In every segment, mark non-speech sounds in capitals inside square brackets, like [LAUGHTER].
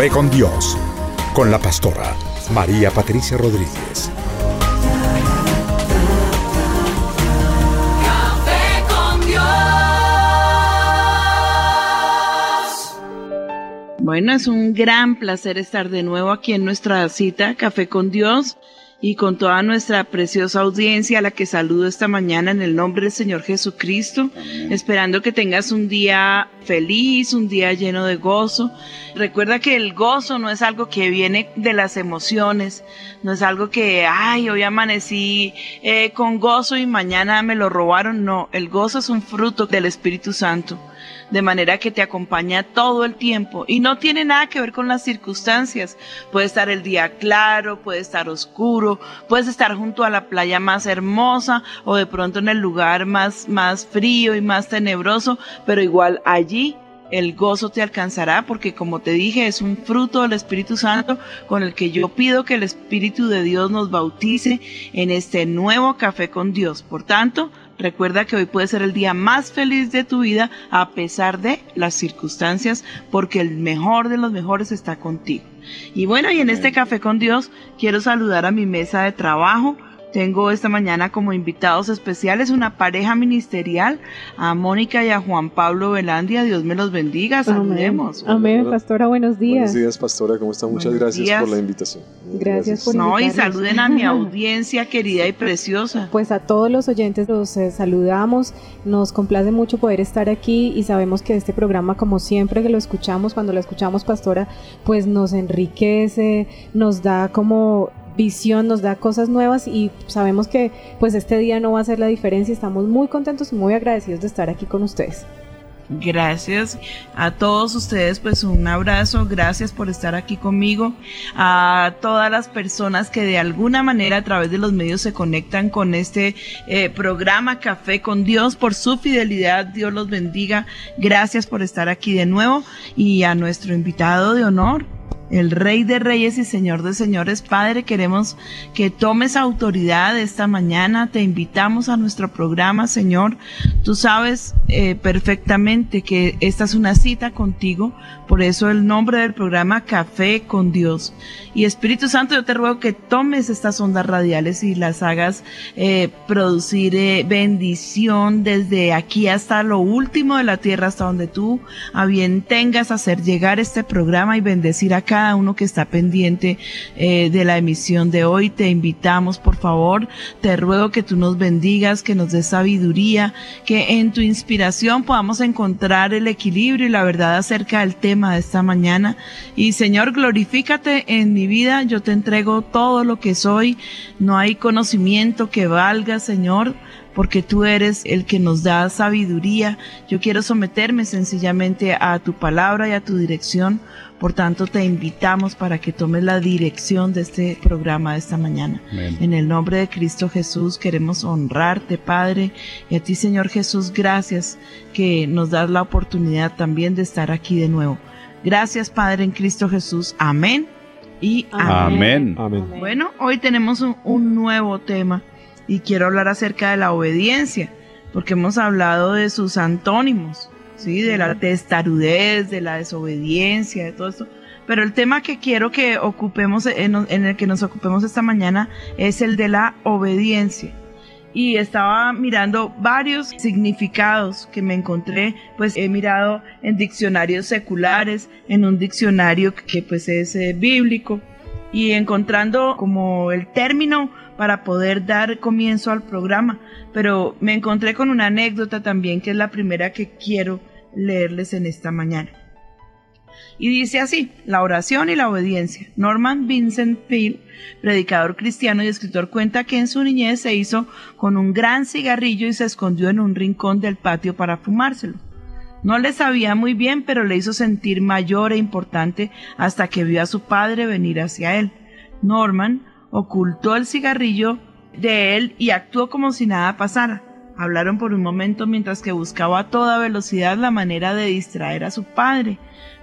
Café con Dios, con la pastora María Patricia Rodríguez. Café con Dios. Bueno, es un gran placer estar de nuevo aquí en nuestra cita Café con Dios y con toda nuestra preciosa audiencia a la que saludo esta mañana en el nombre del Señor Jesucristo, esperando que tengas un día feliz, un día lleno de gozo. Recuerda que el gozo no es algo que viene de las emociones, no es algo que, ay, hoy amanecí eh, con gozo y mañana me lo robaron, no, el gozo es un fruto del Espíritu Santo de manera que te acompaña todo el tiempo y no tiene nada que ver con las circunstancias. Puede estar el día claro, puede estar oscuro, puedes estar junto a la playa más hermosa o de pronto en el lugar más, más frío y más tenebroso, pero igual allí el gozo te alcanzará porque como te dije es un fruto del Espíritu Santo con el que yo pido que el Espíritu de Dios nos bautice en este nuevo café con Dios. Por tanto, Recuerda que hoy puede ser el día más feliz de tu vida a pesar de las circunstancias, porque el mejor de los mejores está contigo. Y bueno, y en este café con Dios quiero saludar a mi mesa de trabajo. Tengo esta mañana como invitados especiales una pareja ministerial, a Mónica y a Juan Pablo Velandia. Dios me los bendiga. Saludemos. Amén, pastora, buenos días. Buenos días, pastora, ¿cómo está? Muchas Buenos gracias días. por la invitación. Gracias por No, y saluden a mi [LAUGHS] audiencia querida y preciosa. Pues a todos los oyentes los eh, saludamos, nos complace mucho poder estar aquí y sabemos que este programa, como siempre que lo escuchamos, cuando lo escuchamos, pastora, pues nos enriquece, nos da como visión, nos da cosas nuevas y sabemos que pues este día no va a ser la diferencia, estamos muy contentos y muy agradecidos de estar aquí con ustedes. Gracias a todos ustedes, pues un abrazo, gracias por estar aquí conmigo, a todas las personas que de alguna manera a través de los medios se conectan con este eh, programa Café con Dios, por su fidelidad, Dios los bendiga, gracias por estar aquí de nuevo. Y a nuestro invitado de honor, el Rey de Reyes y Señor de Señores. Padre, queremos que tomes autoridad esta mañana. Te invitamos a nuestro programa, Señor. Tú sabes eh, perfectamente que esta es una cita contigo. Por eso el nombre del programa Café con Dios. Y Espíritu Santo, yo te ruego que tomes estas ondas radiales y las hagas eh, producir eh, bendición desde aquí hasta lo último de la tierra, hasta donde tú a bien tengas hacer llegar este programa y bendecir a cada uno que está pendiente eh, de la emisión de hoy. Te invitamos, por favor, te ruego que tú nos bendigas, que nos des sabiduría, que en tu inspiración podamos encontrar el equilibrio y la verdad acerca del tema de esta mañana. Y Señor, glorifícate en mi vida, yo te entrego todo lo que soy, no hay conocimiento que valga, Señor porque tú eres el que nos da sabiduría. Yo quiero someterme sencillamente a tu palabra y a tu dirección. Por tanto, te invitamos para que tomes la dirección de este programa de esta mañana. En el nombre de Cristo Jesús queremos honrarte, Padre, y a ti, Señor Jesús, gracias que nos das la oportunidad también de estar aquí de nuevo. Gracias, Padre, en Cristo Jesús. Amén. Y amén. Amén. Amén. Bueno, hoy tenemos un, un nuevo tema y quiero hablar acerca de la obediencia. porque hemos hablado de sus antónimos, ¿sí? De la testarudez, de la desobediencia, de todo esto. Pero el tema que quiero que ocupemos, en, en el que nos ocupemos esta mañana, es el de la obediencia y estaba mirando varios significados que me encontré, pues he mirado en diccionarios seculares, en un diccionario que pues es eh, bíblico y encontrando como el término para poder dar comienzo al programa, pero me encontré con una anécdota también que es la primera que quiero leerles en esta mañana. Y dice así, la oración y la obediencia. Norman Vincent Peale, predicador cristiano y escritor, cuenta que en su niñez se hizo con un gran cigarrillo y se escondió en un rincón del patio para fumárselo. No le sabía muy bien, pero le hizo sentir mayor e importante hasta que vio a su padre venir hacia él. Norman ocultó el cigarrillo de él y actuó como si nada pasara. Hablaron por un momento mientras que buscaba a toda velocidad la manera de distraer a su padre.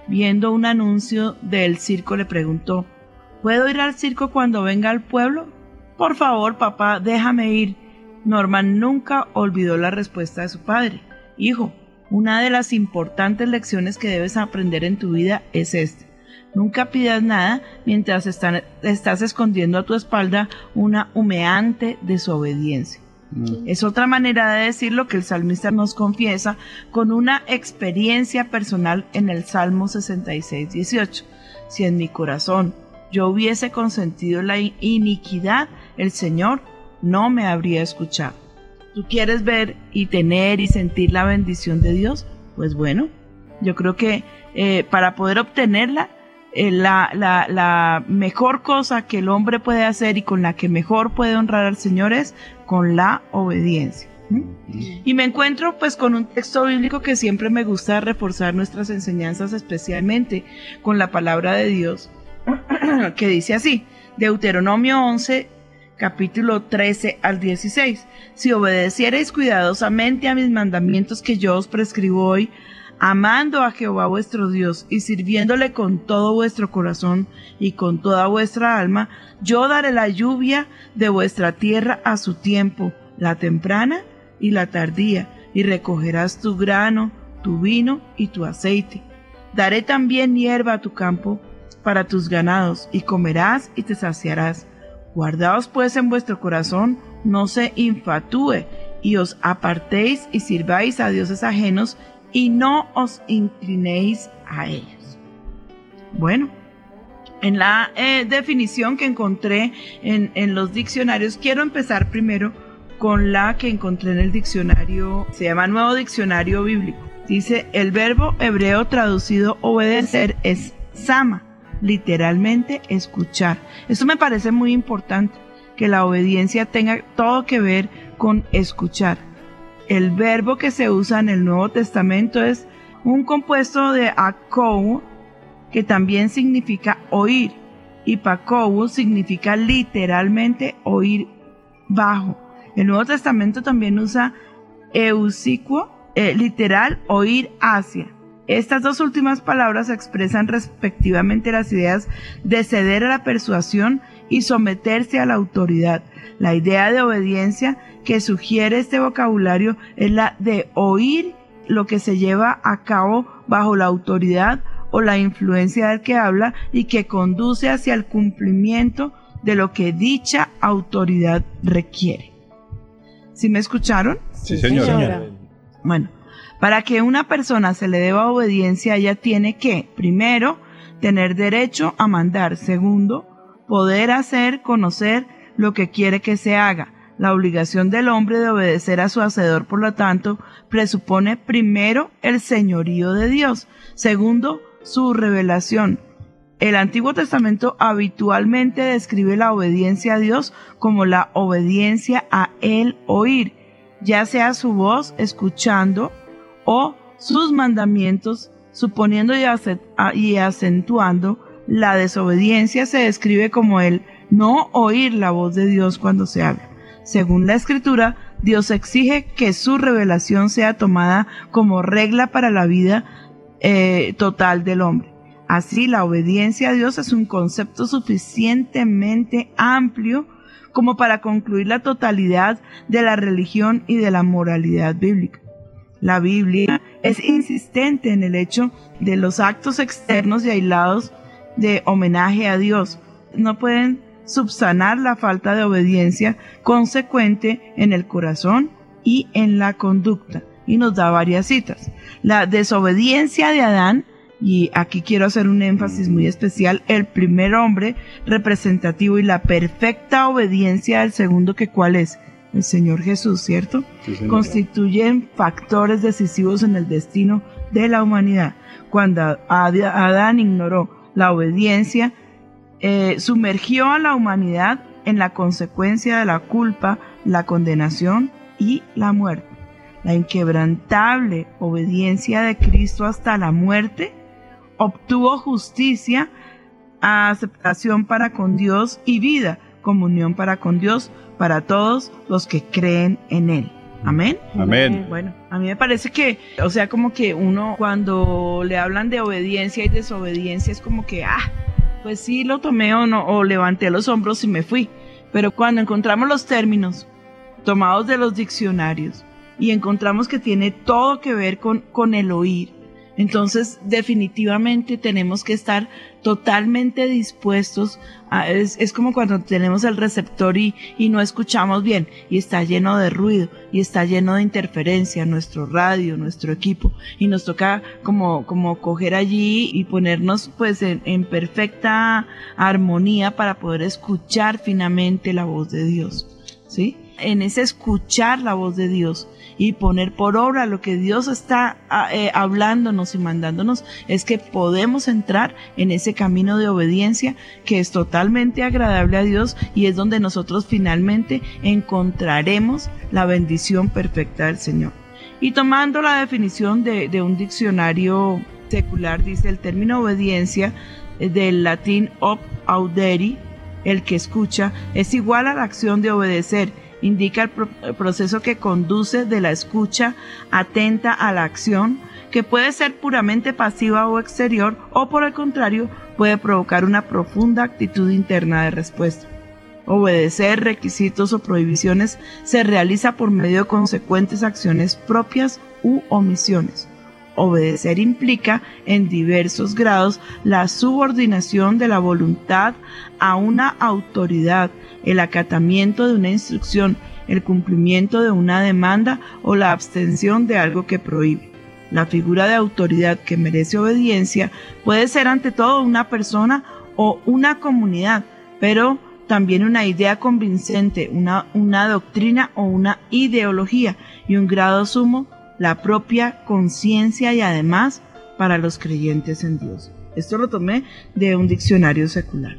Viendo un anuncio del circo le preguntó, ¿Puedo ir al circo cuando venga al pueblo? Por favor, papá, déjame ir. Norman nunca olvidó la respuesta de su padre. Hijo, una de las importantes lecciones que debes aprender en tu vida es esta. Nunca pidas nada mientras estás escondiendo a tu espalda una humeante desobediencia. Es otra manera de decir lo que el salmista nos confiesa con una experiencia personal en el Salmo 66, 18. Si en mi corazón yo hubiese consentido la in- iniquidad, el Señor no me habría escuchado. ¿Tú quieres ver y tener y sentir la bendición de Dios? Pues bueno, yo creo que eh, para poder obtenerla, eh, la, la- la mejor cosa que el hombre puede hacer y con la que mejor puede honrar al Señor es con la obediencia. Y me encuentro pues con un texto bíblico que siempre me gusta reforzar nuestras enseñanzas, especialmente con la palabra de Dios, [CLEARS THROAT] que dice así, Deuteronomio 11, capítulo 13 al 16. Si obedeciereis cuidadosamente a mis mandamientos que yo os prescribo hoy, amando a Jehová vuestro Dios y sirviéndole con todo vuestro corazón y con toda vuestra alma, yo daré la lluvia de vuestra tierra a su tiempo, la temprana y la tardía, y recogerás tu grano, tu vino y tu aceite. Daré también hierba a tu campo para tus ganados, y comerás y te saciarás. Guardaos pues en vuestro corazón, no se infatúe, y os apartéis y sirváis a dioses ajenos, y no os inclinéis a ellos. Bueno, en la eh, definición que encontré en, en los diccionarios, quiero empezar primero con la que encontré en el diccionario, se llama Nuevo Diccionario Bíblico. Dice, el verbo hebreo traducido obedecer es sama, literalmente escuchar. Esto me parece muy importante, que la obediencia tenga todo que ver con escuchar. El verbo que se usa en el Nuevo Testamento es un compuesto de akou, que también significa oír, y pakou significa literalmente oír bajo. El Nuevo Testamento también usa eusicuo, eh, literal oír hacia. Estas dos últimas palabras expresan respectivamente las ideas de ceder a la persuasión y someterse a la autoridad. La idea de obediencia que sugiere este vocabulario es la de oír lo que se lleva a cabo bajo la autoridad o la influencia del que habla y que conduce hacia el cumplimiento de lo que dicha autoridad requiere. ¿Sí me escucharon? Sí, señora. Bueno, para que una persona se le deba obediencia, ella tiene que, primero, tener derecho a mandar. Segundo, poder hacer, conocer lo que quiere que se haga. La obligación del hombre de obedecer a su hacedor, por lo tanto, presupone primero el señorío de Dios. Segundo, su revelación. El Antiguo Testamento habitualmente describe la obediencia a Dios como la obediencia a Él oír, ya sea su voz escuchando o sus mandamientos suponiendo y, acentuando la desobediencia se describe como el no oír la voz de Dios cuando se habla. Según la escritura, Dios exige que su revelación sea tomada como regla para la vida eh, total del hombre. Así, la obediencia a Dios es un concepto suficientemente amplio como para concluir la totalidad de la religión y de la moralidad bíblica. La Biblia es insistente en el hecho de los actos externos y aislados de homenaje a Dios. No pueden subsanar la falta de obediencia consecuente en el corazón y en la conducta. Y nos da varias citas. La desobediencia de Adán, y aquí quiero hacer un énfasis muy especial, el primer hombre representativo y la perfecta obediencia del segundo, que cuál es? El Señor Jesús, ¿cierto? Sí, señor. Constituyen factores decisivos en el destino de la humanidad. Cuando Ad- Adán ignoró la obediencia, eh, sumergió a la humanidad en la consecuencia de la culpa, la condenación y la muerte. La inquebrantable obediencia de Cristo hasta la muerte obtuvo justicia, aceptación para con Dios y vida, comunión para con Dios, para todos los que creen en Él. Amén. Amén. Bueno, a mí me parece que, o sea, como que uno cuando le hablan de obediencia y desobediencia es como que, ah, pues sí lo tomé o no, o levanté los hombros y me fui. Pero cuando encontramos los términos tomados de los diccionarios y encontramos que tiene todo que ver con, con el oír, entonces definitivamente tenemos que estar totalmente dispuestos. A, es, es como cuando tenemos el receptor y, no escuchamos bien y está lleno de ruido y está lleno de interferencia nuestro radio, nuestro equipo y nos toca como, como coger allí y ponernos pues en, en perfecta armonía para poder escuchar finamente la voz de Dios. ¿Sí? En ese escuchar la voz de Dios y poner por obra lo que Dios está ah, eh, hablándonos y mandándonos, es que podemos entrar en ese camino de obediencia que es totalmente agradable a Dios y es donde nosotros finalmente encontraremos la bendición perfecta del Señor. Y tomando la definición de, de un diccionario secular, dice el término obediencia eh, del latín ob auderi, el que escucha, es igual a la acción de obedecer indica el, pro el, proceso que conduce de la escucha atenta a la acción, que puede ser puramente pasiva o exterior, o por el contrario, puede provocar una profunda actitud interna de respuesta. Obedecer requisitos o prohibiciones se realiza por medio de consecuentes acciones propias u omisiones. Obedecer implica en diversos grados la subordinación de la voluntad a una autoridad, el acatamiento de una instrucción, el cumplimiento de una demanda o la abstención de algo que prohíbe. La figura de autoridad que merece obediencia puede ser ante todo una persona o una comunidad, pero también una idea convincente, una, una doctrina o una ideología y un grado sumo la propia conciencia y además para los creyentes en Dios. Esto lo tomé de un diccionario secular.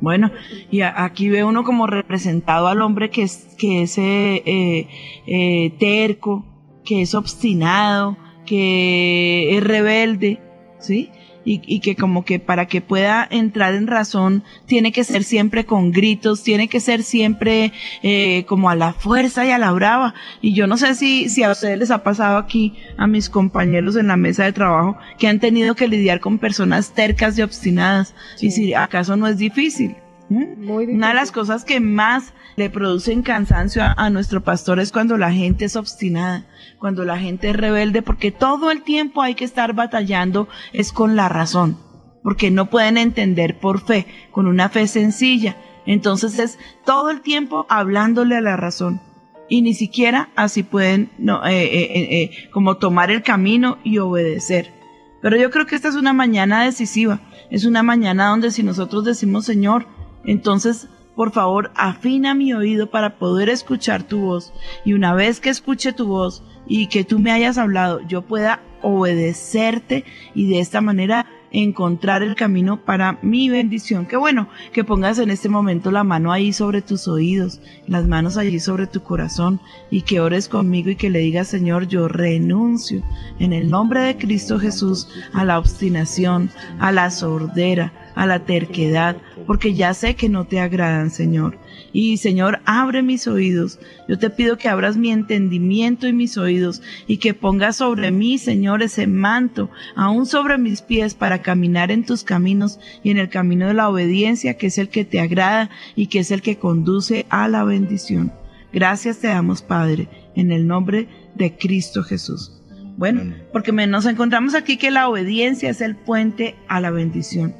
Bueno, y aquí ve uno como representado al hombre que es, que es eh, eh, eh, terco, que es obstinado, que es rebelde, ¿sí? Y, y, que como que para que pueda entrar en razón tiene que ser siempre con gritos, tiene que ser siempre eh, como a la fuerza y a la brava. Y yo no sé si, si a ustedes les ha pasado aquí, a mis compañeros en la mesa de trabajo, que han tenido que lidiar con personas tercas y obstinadas. Sí. Y si acaso no es difícil. Muy Una de las cosas que más le producen cansancio a, a, nuestro pastor es cuando la gente es obstinada, cuando la gente es rebelde, porque todo el tiempo hay que estar batallando es con la razón, porque no pueden entender por fe, con una fe sencilla. Entonces es todo el tiempo hablándole a la razón. Y ni siquiera así pueden no, eh, eh, eh, como tomar el camino y obedecer. Pero yo creo que esta es una mañana decisiva. Es una mañana donde si nosotros decimos, Señor, entonces, por favor, afina mi oído para poder escuchar tu voz. Y una vez que escuche tu voz y que tú me hayas hablado, yo pueda obedecerte y de esta manera encontrar el camino para mi bendición. Qué bueno que pongas en este momento la mano ahí sobre tus oídos, las manos allí sobre tu corazón y que ores conmigo y que le digas, Señor, yo renuncio en el nombre de Cristo Jesús a la obstinación, a la sordera, a la terquedad, porque ya sé que no te agradan, Señor. Y Señor, abre mis oídos. Yo te pido que abras mi entendimiento y mis oídos y que pongas sobre mí, Señor, ese manto, aún sobre mis pies, para caminar en tus caminos y en el camino de la obediencia, que es el que te agrada y que es el que conduce a la bendición. Gracias te damos, Padre, en el nombre de Cristo Jesús. Bueno, porque nos encontramos aquí que la obediencia es el puente a la bendición.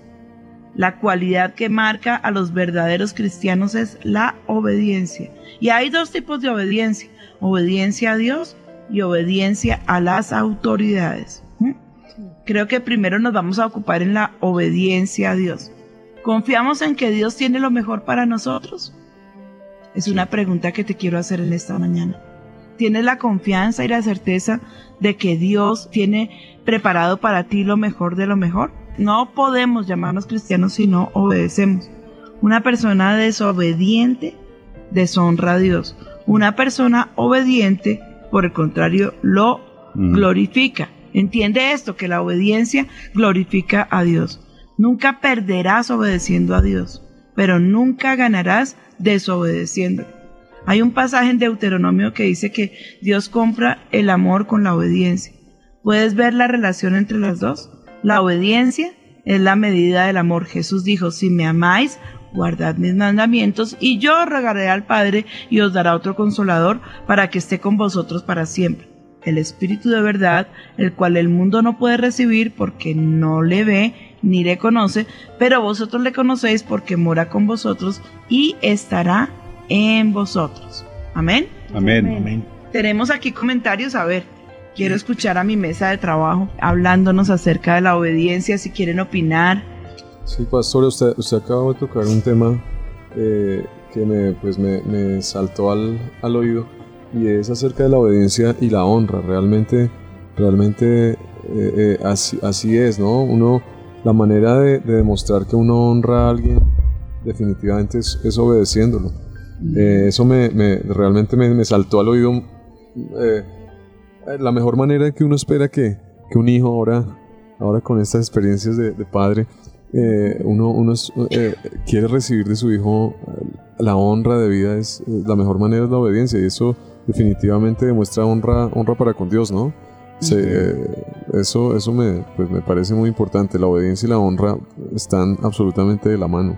La cualidad que marca a los verdaderos cristianos es la obediencia. Y hay dos tipos de obediencia. Obediencia a Dios y obediencia a las autoridades. ¿Mm? Creo que primero nos vamos a ocupar en la obediencia a Dios. ¿Confiamos en que Dios tiene lo mejor para nosotros? Es una pregunta que te quiero hacer en esta mañana. ¿Tienes la confianza y la certeza de que Dios tiene preparado para ti lo mejor de lo mejor? No podemos llamarnos cristianos si no obedecemos. Una persona desobediente deshonra a Dios. Una persona obediente, por el contrario, lo glorifica. Entiende esto, que la obediencia glorifica a Dios. Nunca perderás obedeciendo a Dios, pero nunca ganarás desobedeciendo. Hay un pasaje en Deuteronomio que dice que Dios compra el amor con la obediencia. ¿Puedes ver la relación entre las dos? La obediencia es la medida del amor. Jesús dijo, si me amáis, guardad mis mandamientos y yo rogaré al Padre y os dará otro consolador para que esté con vosotros para siempre. El Espíritu de verdad, el cual el mundo no puede recibir porque no le ve ni le conoce, pero vosotros le conocéis porque mora con vosotros y estará en vosotros. Amén. Amén. Tenemos aquí comentarios, a ver, quiero escuchar a mi mesa de trabajo hablándonos acerca de la obediencia, si quieren opinar. Sí, pastor, usted, usted acaba de tocar un tema eh, que me, pues me, me saltó al, al oído y es acerca de la obediencia y la honra. Realmente, realmente eh, eh, así, así es, ¿no? Uno, la manera de, de demostrar que uno honra a alguien definitivamente es, es obedeciéndolo. Eh, eso me, me- realmente me, me saltó al oído. Eh, la mejor manera que uno espera que, que un hijo ahora, ahora con estas experiencias de, de padre, eh, uno, uno eh, quiere recibir de su hijo la honra de vida, es, la mejor manera es la obediencia y eso definitivamente demuestra honra, honra para con Dios, ¿no? Se- eh, eso eso me, pues me parece muy importante, la obediencia y la honra están absolutamente de la mano.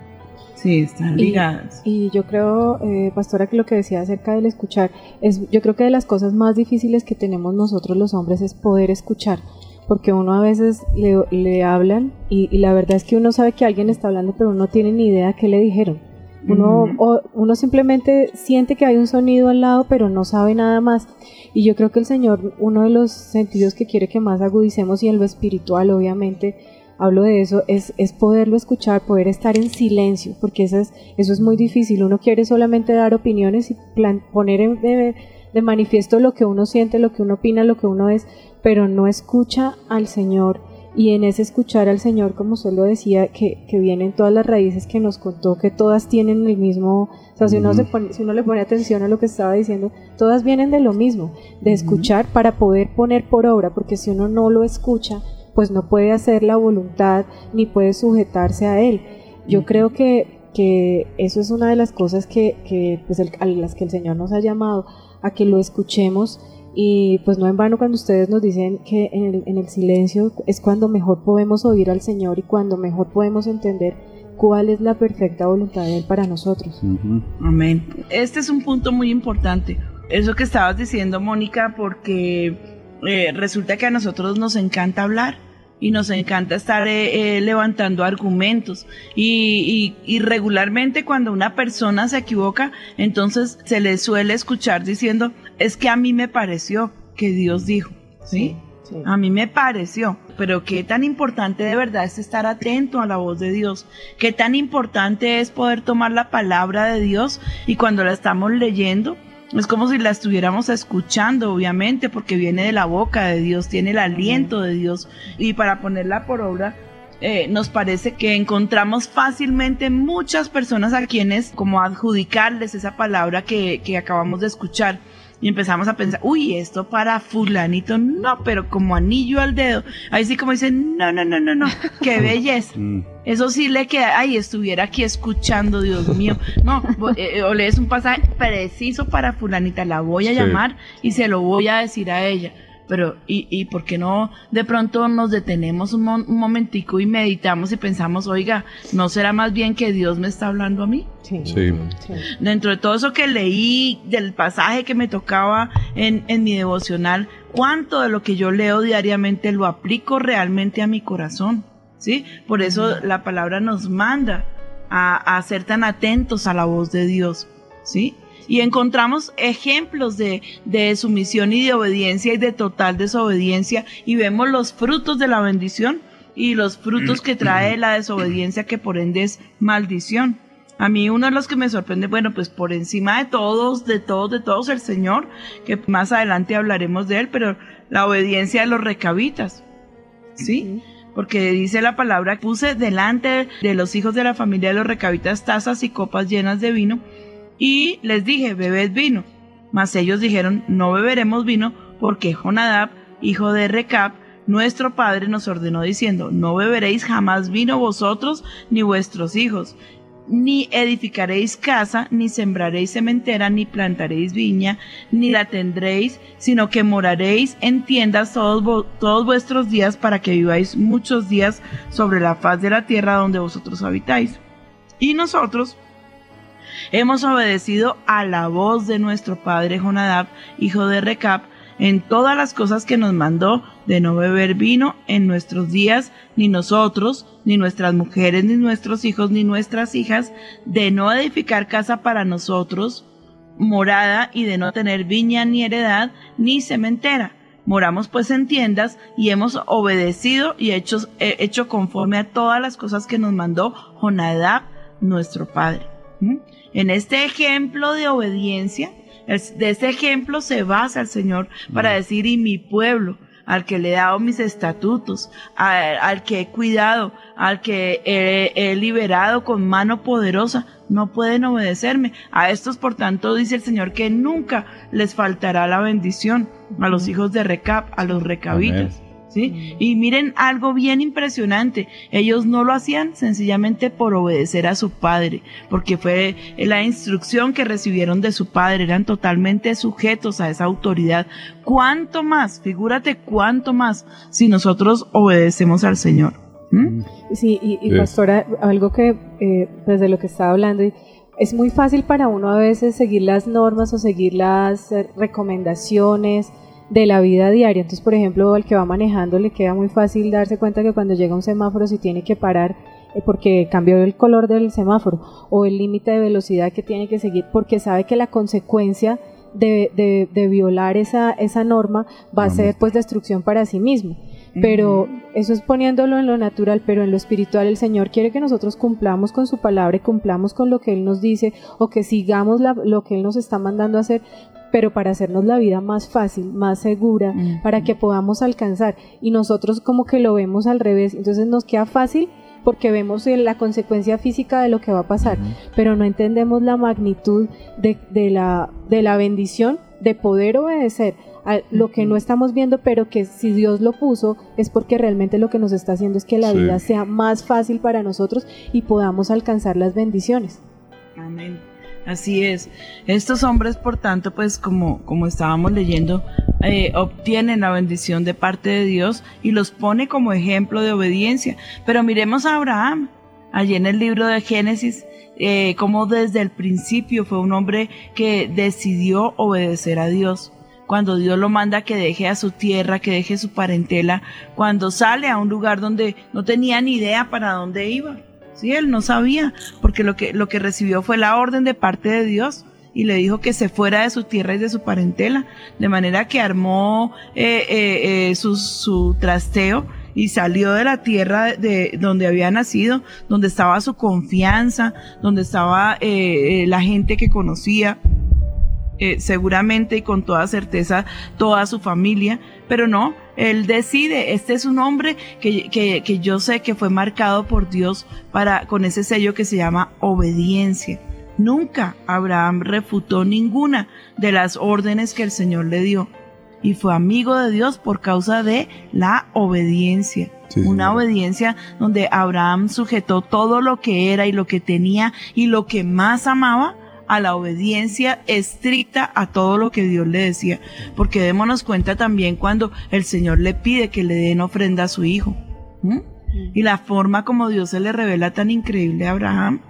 Sí, están Y- ligadas. Y yo creo, eh, pastora, que lo que decía acerca del escuchar, es, yo creo que de las cosas más difíciles que tenemos nosotros los hombres es poder escuchar, porque uno a veces le, le hablan y, y la verdad es que uno sabe que alguien está hablando, pero uno no tiene ni idea qué le dijeron. Uno, o- uno simplemente siente que hay un sonido al lado, pero no sabe nada más. Y yo creo que el Señor, uno de los sentidos que quiere que más agudicemos y en lo espiritual, obviamente, hablo de eso, es, es poderlo escuchar, poder estar en silencio, porque eso es, eso es muy difícil. Uno quiere solamente dar opiniones y plan- poner en- de, de manifiesto lo que uno siente, lo que uno opina, lo que uno es, pero no escucha al Señor. Y en ese escuchar al Señor, como solo decía, que, que vienen todas las raíces que nos contó, que todas tienen el mismo, o sea, si uno, se pone- si uno le pone atención a lo que estaba diciendo, todas vienen de lo mismo, de escuchar para poder poner por obra, porque si uno no lo escucha, pues no puede hacer la voluntad ni puede sujetarse a él. Yo creo que, que eso es una de las cosas que, que, pues el- a las que el Señor nos ha llamado, a que lo escuchemos y pues no en vano cuando ustedes nos dicen que en el, en el silencio es cuando mejor podemos oír al Señor y cuando mejor podemos entender cuál es la perfecta voluntad de Él para nosotros. Amén. Este es un punto muy importante. Eso que estabas diciendo, Mónica, porque eh, resulta que a nosotros nos encanta hablar y nos encanta estar eh, eh, levantando argumentos. Y, y- y regularmente cuando una persona se equivoca, entonces se le suele escuchar diciendo, es que a mí me pareció que Dios dijo. ¿Sí? Sí. A mí me pareció, pero qué tan importante de verdad es estar atento a la voz de Dios, qué tan importante es poder tomar la palabra de Dios y cuando la estamos leyendo, es como si la estuviéramos escuchando, obviamente, porque viene de la boca de Dios, tiene el aliento de Dios y para ponerla por obra. eh, nos parece que encontramos fácilmente muchas personas a quienes como adjudicarles esa palabra que, que acabamos de escuchar. Y empezamos a pensar, uy, esto para fulanito, no, pero como anillo al dedo. Ahí sí como dicen, no, no, no, no, no, qué [LAUGHS] belleza. Mm. Eso sí le queda, ay, estuviera aquí escuchando, Dios mío. No, vo- eh, o lees un pasaje preciso para fulanita, la voy a Sí. llamar y se lo voy a decir a ella. Pero, ¿y, ¿y por qué no de pronto nos detenemos un, mo- un momentico y meditamos y pensamos, oiga, ¿no será más bien que Dios me está hablando a mí? Sí. Sí. sí. dentro de todo eso que leí, del pasaje que me tocaba en, en mi devocional, cuánto de lo que yo leo diariamente lo aplico realmente a mi corazón, ¿sí? Por eso la palabra nos manda a, a ser tan atentos a la voz de Dios, ¿sí? Y encontramos ejemplos de, de sumisión y de obediencia y de total desobediencia y vemos los frutos de la bendición y los frutos que trae la desobediencia que por ende es maldición. A mí uno de los que me sorprende, bueno, pues por encima de todos, de todos, de todos, el Señor, que más adelante hablaremos de él, pero la obediencia de los recabitas, ¿sí? Porque dice la palabra, puse delante de los hijos de la familia de los recabitas tazas y copas llenas de vino, y les dije, bebed vino. Mas ellos dijeron, no beberemos vino, porque Jonadab, hijo de Recab, nuestro padre nos ordenó diciendo, no beberéis jamás vino vosotros ni vuestros hijos, ni edificaréis casa, ni sembraréis cementera, ni plantaréis viña, ni la tendréis, sino que moraréis en tiendas todos, todos vuestros días para que viváis muchos días sobre la faz de la tierra donde vosotros habitáis. Y nosotros hemos obedecido a la voz de nuestro padre Jonadab, hijo de Recab, en todas las cosas que nos mandó de no beber vino en nuestros días, ni nosotros, ni nuestras mujeres, ni nuestros hijos, ni nuestras hijas, de no edificar casa para nosotros, morada, y de no tener viña ni heredad, ni cementera. Moramos pues en tiendas y hemos obedecido y hecho, eh, hecho conforme a todas las cosas que nos mandó Jonadab, nuestro padre. ¿Mm? En este ejemplo de obediencia, de este ejemplo se basa el Señor para decir, y mi pueblo, al que le he dado mis estatutos, al que he cuidado, al que he, he liberado con mano poderosa, no pueden obedecerme. A estos, por tanto, dice el Señor que nunca les faltará la bendición a los hijos de Recab, a los recabitas. ¿Sí? Y miren algo bien impresionante, ellos no lo hacían sencillamente por obedecer a su padre, porque fue la instrucción que recibieron de su padre, eran totalmente sujetos a esa autoridad. ¿Cuánto más? Figúrate cuánto más si nosotros obedecemos al Señor. ¿Mm? Sí, y, pastora, algo que eh, desde lo que estaba hablando, es muy fácil para uno a veces seguir las normas o seguir las eh, recomendaciones de la vida diaria. Entonces, por ejemplo, al que va manejando le queda muy fácil darse cuenta que cuando llega un semáforo si tiene que parar eh, porque cambió el color del semáforo o el límite de velocidad que tiene que seguir porque sabe que la consecuencia de, de- de violar esa, esa norma va a ser pues destrucción para sí mismo. Pero eso es poniéndolo en lo natural, pero en lo espiritual el Señor quiere que nosotros cumplamos con su palabra y cumplamos con lo que Él nos dice o que sigamos la- lo que Él nos está mandando a hacer, pero para hacernos la vida más fácil, más segura, para que podamos alcanzar. Y nosotros como que lo vemos al revés, entonces nos queda fácil porque vemos la consecuencia física de lo que va a pasar, pero no entendemos la magnitud de, de la, de la bendición de poder obedecer a lo que no estamos viendo, pero que si Dios lo puso es porque realmente lo que nos está haciendo es que la Sí. vida sea más fácil para nosotros y podamos alcanzar las bendiciones. Amén. Así es. Estos hombres, por tanto, pues como, como estábamos leyendo, eh, obtienen la bendición de parte de Dios y los pone como ejemplo de obediencia. Pero miremos a Abraham, allí en el libro de Génesis, eh, como desde el principio fue un hombre que decidió obedecer a Dios. Cuando Dios lo manda que deje a su tierra, que deje su parentela, cuando sale a un lugar donde no tenía ni idea para dónde iba. Sí, él no sabía, porque lo que, lo que recibió fue la orden de parte de Dios y le dijo que se fuera de su tierra y de su parentela, de manera que armó eh, eh, eh, su, su trasteo y salió de la tierra de donde había nacido, donde estaba su confianza, donde estaba eh, eh, la gente que conocía, eh, seguramente y con toda certeza toda su familia, pero no, él decide, este es un hombre que, que, que yo sé que fue marcado por Dios para, con ese sello que se llama obediencia. Nunca Abraham refutó ninguna de las órdenes que el Señor le dio y fue amigo de Dios por causa de la obediencia. Sí, Una señora. obediencia donde Abraham sujetó todo lo que era y lo que tenía y lo que más amaba a la obediencia estricta a todo lo que Dios le decía. Porque démonos cuenta también cuando el Señor le pide que le den ofrenda a su hijo. ¿m? Y la forma como Dios se le revela tan increíble a Abraham.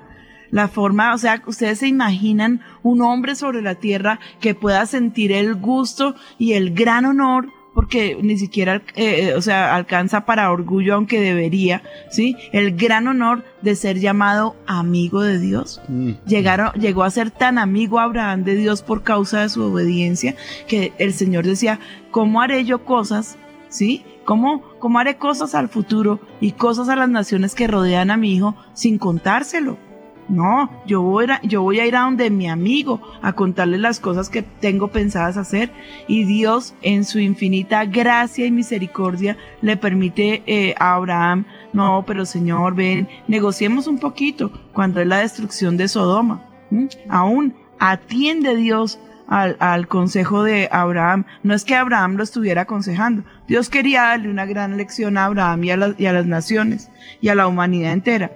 La forma, o sea, ustedes se imaginan un hombre sobre la tierra que pueda sentir el gusto y el gran honor porque ni siquiera, eh, eh, o sea, alcanza para orgullo, aunque debería, ¿sí? El gran honor de ser llamado amigo de Dios. Llegaron, llegó a ser tan amigo Abraham de Dios por causa de su obediencia que el Señor decía, ¿cómo haré yo cosas? ¿Sí? ¿Cómo, ¿Cómo haré cosas al futuro y cosas a las naciones que rodean a mi hijo sin contárselo? No, yo voy, a, ir a donde mi amigo a contarle las cosas que tengo pensadas hacer y Dios en su infinita gracia y misericordia le permite eh, a Abraham, no, pero Señor, ven, negociemos un poquito cuando es la destrucción de Sodoma. Aún atiende Dios al, al consejo de Abraham. No es que Abraham lo estuviera aconsejando. Dios quería darle una gran lección a Abraham y a, las- y a las naciones y a la humanidad entera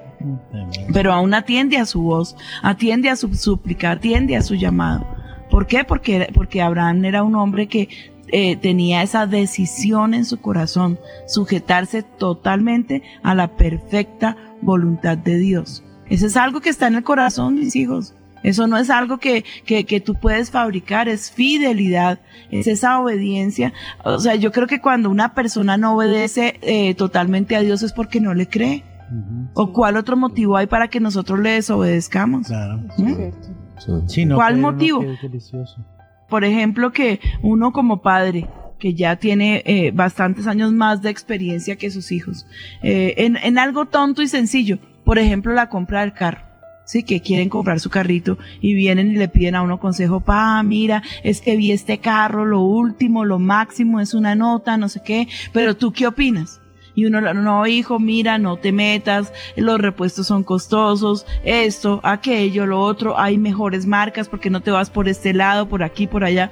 pero aún atiende a su voz, atiende a su súplica, atiende a su llamado. ¿Por qué? Porque, porque Abraham era un hombre que eh, tenía esa decisión en su corazón, sujetarse totalmente a la perfecta voluntad de Dios. Eso es algo que está en el corazón, mis hijos. Eso no es algo que, que, que tú puedes fabricar, es fidelidad, es esa obediencia. O sea, yo creo que cuando una persona no obedece eh, totalmente a Dios es porque no le cree. ¿O cuál otro motivo hay para que nosotros le desobedezcamos? Claro. ¿Mm? Sí. Sí, no, ¿Cuál motivo? Por ejemplo, que uno como padre, que ya tiene eh, bastantes años más de experiencia que sus hijos, eh, en, en algo tonto y sencillo, por ejemplo, la compra del carro. Sí, que quieren comprar su carrito y vienen y le piden a uno consejo, pa, mira, es que vi este carro, lo último, lo máximo es una nota, no sé qué, pero tú qué opinas? Y uno, no, hijo, mira, no te metas, los repuestos son costosos, esto, aquello, lo otro, hay mejores marcas porque no te vas por este lado, por aquí, por allá.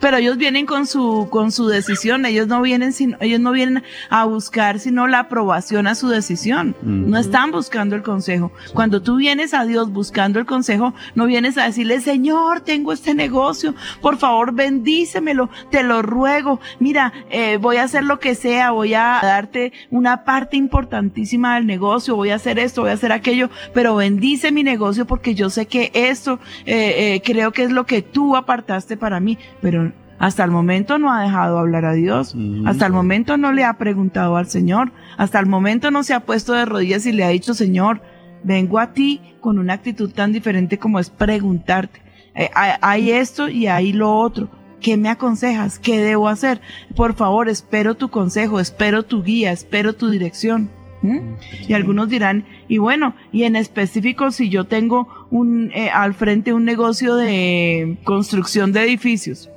Pero ellos vienen con su, con su decisión, ellos no vienen sino, ellos no vienen a buscar sino la aprobación a su decisión. No están buscando el consejo. Cuando tú vienes a Dios buscando el consejo, no vienes a decirle, Señor, tengo este negocio, por favor bendícemelo, te lo ruego. Mira, eh, voy a hacer lo que sea, voy a darte una parte importantísima del negocio, voy a hacer esto, voy a hacer aquello, pero bendice mi negocio porque yo sé que esto eh, eh, creo que es lo que tú apartaste para mí, pero hasta el momento no ha dejado hablar a Dios, hasta el momento no le ha preguntado al Señor, hasta el momento no se ha puesto de rodillas y le ha dicho, Señor, vengo a ti con una actitud tan diferente como es preguntarte. Eh, hay, hay esto y hay lo otro. ¿Qué me aconsejas? ¿Qué debo hacer? Por favor, espero tu consejo, espero tu guía, espero tu dirección. ¿Mm? Y algunos dirán, y bueno, y en específico si yo tengo un, eh, al frente un negocio de construcción de edificios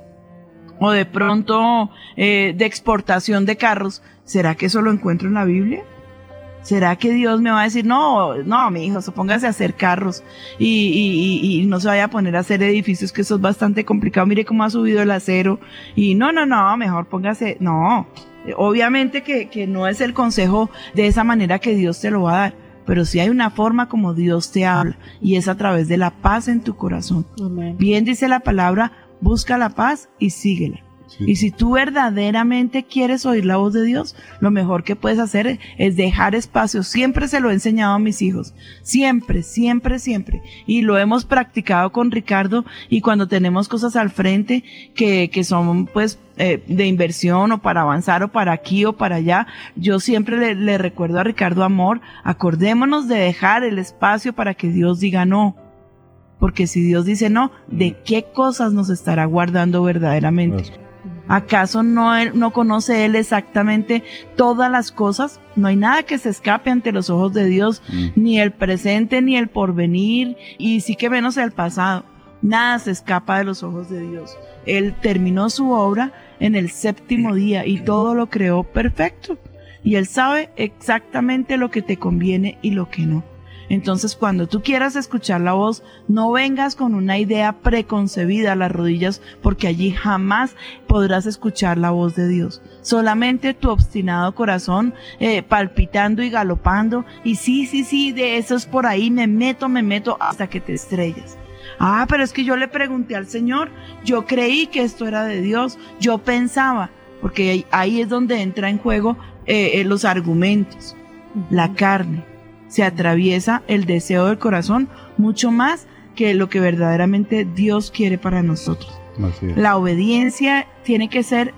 o de pronto eh, de exportación de carros, ¿será que eso lo encuentro en la Biblia? ¿Será que Dios me va a decir, no, no, mi hijo, póngase a hacer carros y, y- y- y no se vaya a poner a hacer edificios, que eso es bastante complicado, mire cómo ha subido el acero y no, no, no, mejor póngase, no, obviamente que, que no es el consejo de esa manera que Dios te lo va a dar, pero sí hay una forma como Dios te habla y es a través de la paz en tu corazón. Amén. Bien dice la palabra, busca la paz y síguela. Sí. Y si tú verdaderamente quieres oír la voz de Dios, lo mejor que puedes hacer es dejar espacio. Siempre se lo he enseñado a mis hijos. Siempre, siempre, siempre. Y lo hemos practicado con Ricardo y cuando tenemos cosas al frente que, que son pues eh, de inversión o para avanzar o para aquí o para allá, yo siempre le, le recuerdo a Ricardo Amor, acordémonos de dejar el espacio para que Dios diga no. Porque si Dios dice no, ¿de qué cosas nos estará guardando verdaderamente? ¿Acaso no, él- no conoce Él exactamente todas las cosas? No hay nada que se escape ante los ojos de Dios, ni el presente, ni el porvenir, y sí que menos el pasado. Nada se escapa de los ojos de Dios. Él terminó su obra en el séptimo día y todo lo creó perfecto. Y Él sabe exactamente lo que te conviene y lo que no. Entonces, cuando tú quieras escuchar la voz, no vengas con una idea preconcebida a las rodillas, porque allí jamás podrás escuchar la voz de Dios. Solamente tu obstinado corazón eh, palpitando y galopando, y sí, sí, sí, de eso es por ahí, me meto, me meto hasta que te estrellas. Ah, pero es que yo le pregunté al Señor, yo creí que esto era de Dios, yo pensaba, porque ahí- es donde entra en juego eh, eh, los argumentos, la carne. Se atraviesa el deseo del corazón mucho más que lo que verdaderamente Dios quiere para nosotros. La obediencia tiene que ser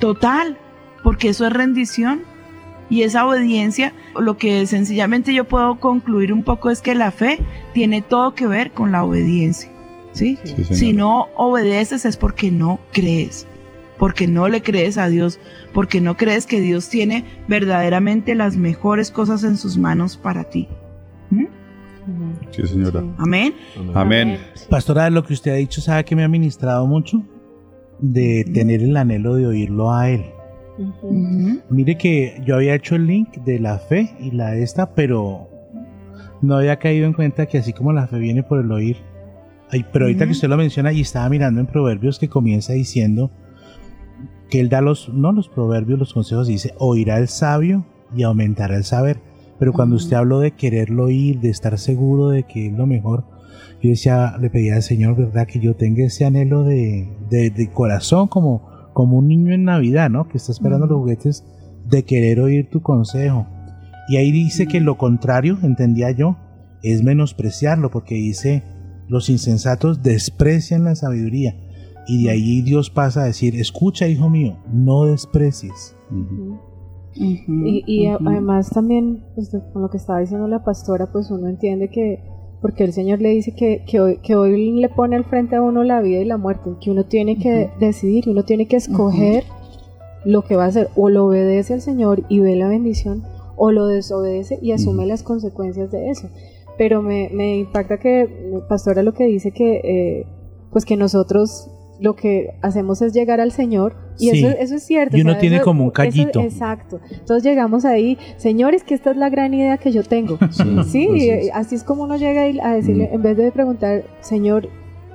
total, porque eso es rendición. Y esa obediencia, lo que sencillamente yo puedo concluir un poco es que la fe tiene todo que ver con la obediencia. ¿sí? Si no obedeces es porque no crees, porque no le crees a Dios, porque no crees que Dios tiene verdaderamente las mejores cosas en sus manos para ti. ¿Mm? Sí, señora. Amén. Amén. Pastora, lo que usted ha dicho, ¿sabe que me ha ministrado mucho? De tener el anhelo de oírlo a él. Mire que yo había hecho el link de la fe y la esta, pero no había caído en cuenta que así como la fe viene por el oír, ay, pero ahorita que usted lo menciona y estaba mirando en Proverbios que comienza diciendo que él da los, no los proverbios, los consejos, dice, oirá el sabio y aumentará el saber. Pero cuando usted habló de quererlo oír, de estar seguro de que es lo mejor, yo decía, le pedía al Señor, ¿verdad? Que yo tenga ese anhelo de, de- de corazón, como, como un niño en Navidad, ¿no? Que está esperando los juguetes, de querer oír tu consejo. Y ahí dice que lo contrario, entendía yo, es menospreciarlo, porque dice, los insensatos desprecian la sabiduría. Y de ahí Dios pasa a decir, escucha, hijo mío, no desprecies. Y, y además también, pues, con lo que estaba diciendo la pastora, pues uno entiende que, porque el Señor le dice que, que, hoy, que hoy le pone al frente a uno la vida y la muerte, que uno tiene que decidir, uno tiene que escoger lo que va a hacer, o lo obedece al Señor y ve la bendición, o lo desobedece y asume las consecuencias de eso. Pero me, me impacta que, pastora, lo que dice que, eh, pues que nosotros lo que hacemos es llegar al Señor y Sí. eso, eso es cierto. Y o uno sea, tiene eso- como un eso- callito. exacto. Entonces llegamos ahí, señores, que esta es la gran idea que yo tengo. [LAUGHS] Sí, Pues eh, así es como uno llega a decirle, Mm. en vez de preguntar, Señor,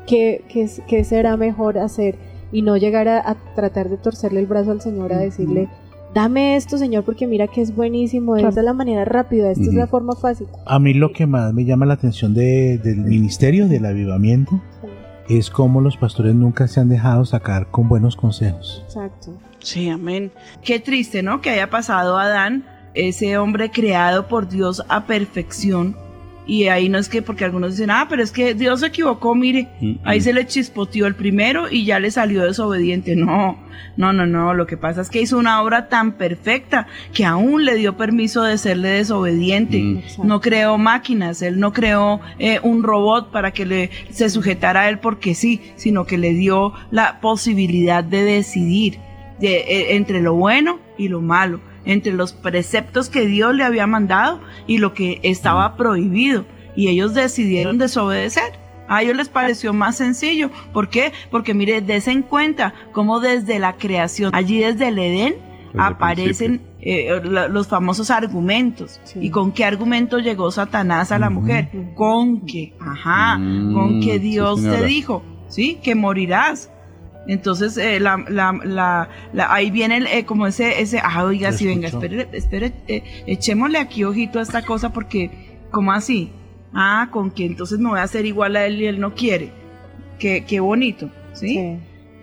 ¿qué, qué, es- qué será mejor hacer? Y no llegar a, a tratar de torcerle el brazo al Señor, a decirle, dame esto, Señor, porque mira que es buenísimo, Claro. esta es la manera rápida, esta es la forma fácil. A mí lo que más me llama la atención de- del ministerio del avivamiento es cómo los pastores nunca se han dejado sacar con buenos consejos. Exacto. Sí, amén. Qué triste, ¿no? Que haya pasado Adán, ese hombre creado por Dios a perfección. Y ahí no es que, porque algunos dicen, ah, pero es que Dios se equivocó, mire, ahí se le chispoteó el primero y ya le salió desobediente. No, no, no, no. Lo que pasa es que hizo una obra tan perfecta que aún le dio permiso de serle desobediente. Mm. No creó máquinas, él no creó eh, un robot para que le, se sujetara a él porque sí, sino que le dio la posibilidad de decidir de, eh, entre lo bueno y lo malo, entre los preceptos que Dios le había mandado y lo que estaba prohibido. Y ellos decidieron desobedecer. A ellos les pareció más sencillo. ¿Por qué? Porque mire, desen cuenta cómo desde la creación, allí desde el Edén, Desde aparecen eh, la- los famosos argumentos. Sí. ¿Y con qué argumento llegó Satanás a la mujer? Con que, ajá, Mm, con que sí, Dios te señora. dijo, ¿sí? Que morirás. Entonces, eh, la, la, la, la- ahí viene el, eh, como ese, ese, ah, oiga, sí, venga, espere, espere, eh, echémosle aquí ojito a esta cosa porque, ¿cómo así? Ah, con que entonces me voy a hacer igual a él y él no quiere. Qué, qué bonito, ¿sí? Sí.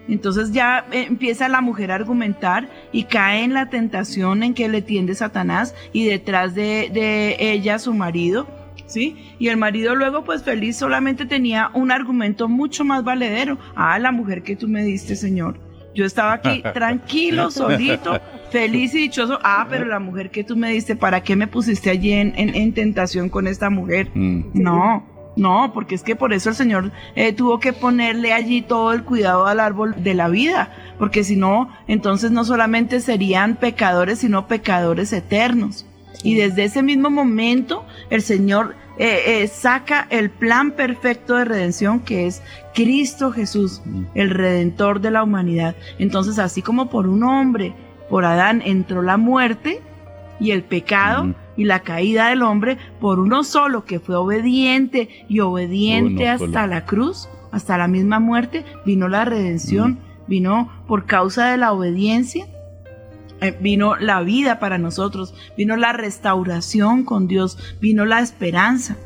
Entonces ya eh, empieza la mujer a argumentar y cae en la tentación en que le tiende Satanás y detrás de, de ella su marido, ¿sí? Y el marido luego pues feliz solamente tenía un argumento mucho más valedero. Ah, la mujer que tú me diste, Señor. Yo estaba aquí [LAUGHS] tranquilo, solito, feliz y dichoso. Ah, pero la mujer que tú me diste, ¿para qué me pusiste allí en, en- en tentación con esta mujer? Mm. No, no, porque es que por eso el Señor eh, tuvo que ponerle allí todo el cuidado al árbol de la vida, porque si no, entonces no solamente serían pecadores, sino pecadores eternos. Y desde ese mismo momento el Señor eh, eh, saca el plan perfecto de redención que es Cristo Jesús, Mm. el redentor de la humanidad. Entonces, así como por un hombre, por Adán, entró la muerte y el pecado, Ujú. y la caída del hombre por uno solo que fue obediente y obediente Uno hasta solo. la cruz, hasta la misma muerte, vino la redención, vino por causa de la obediencia. Eh, Vino la vida para nosotros, vino la restauración con Dios, vino la esperanza.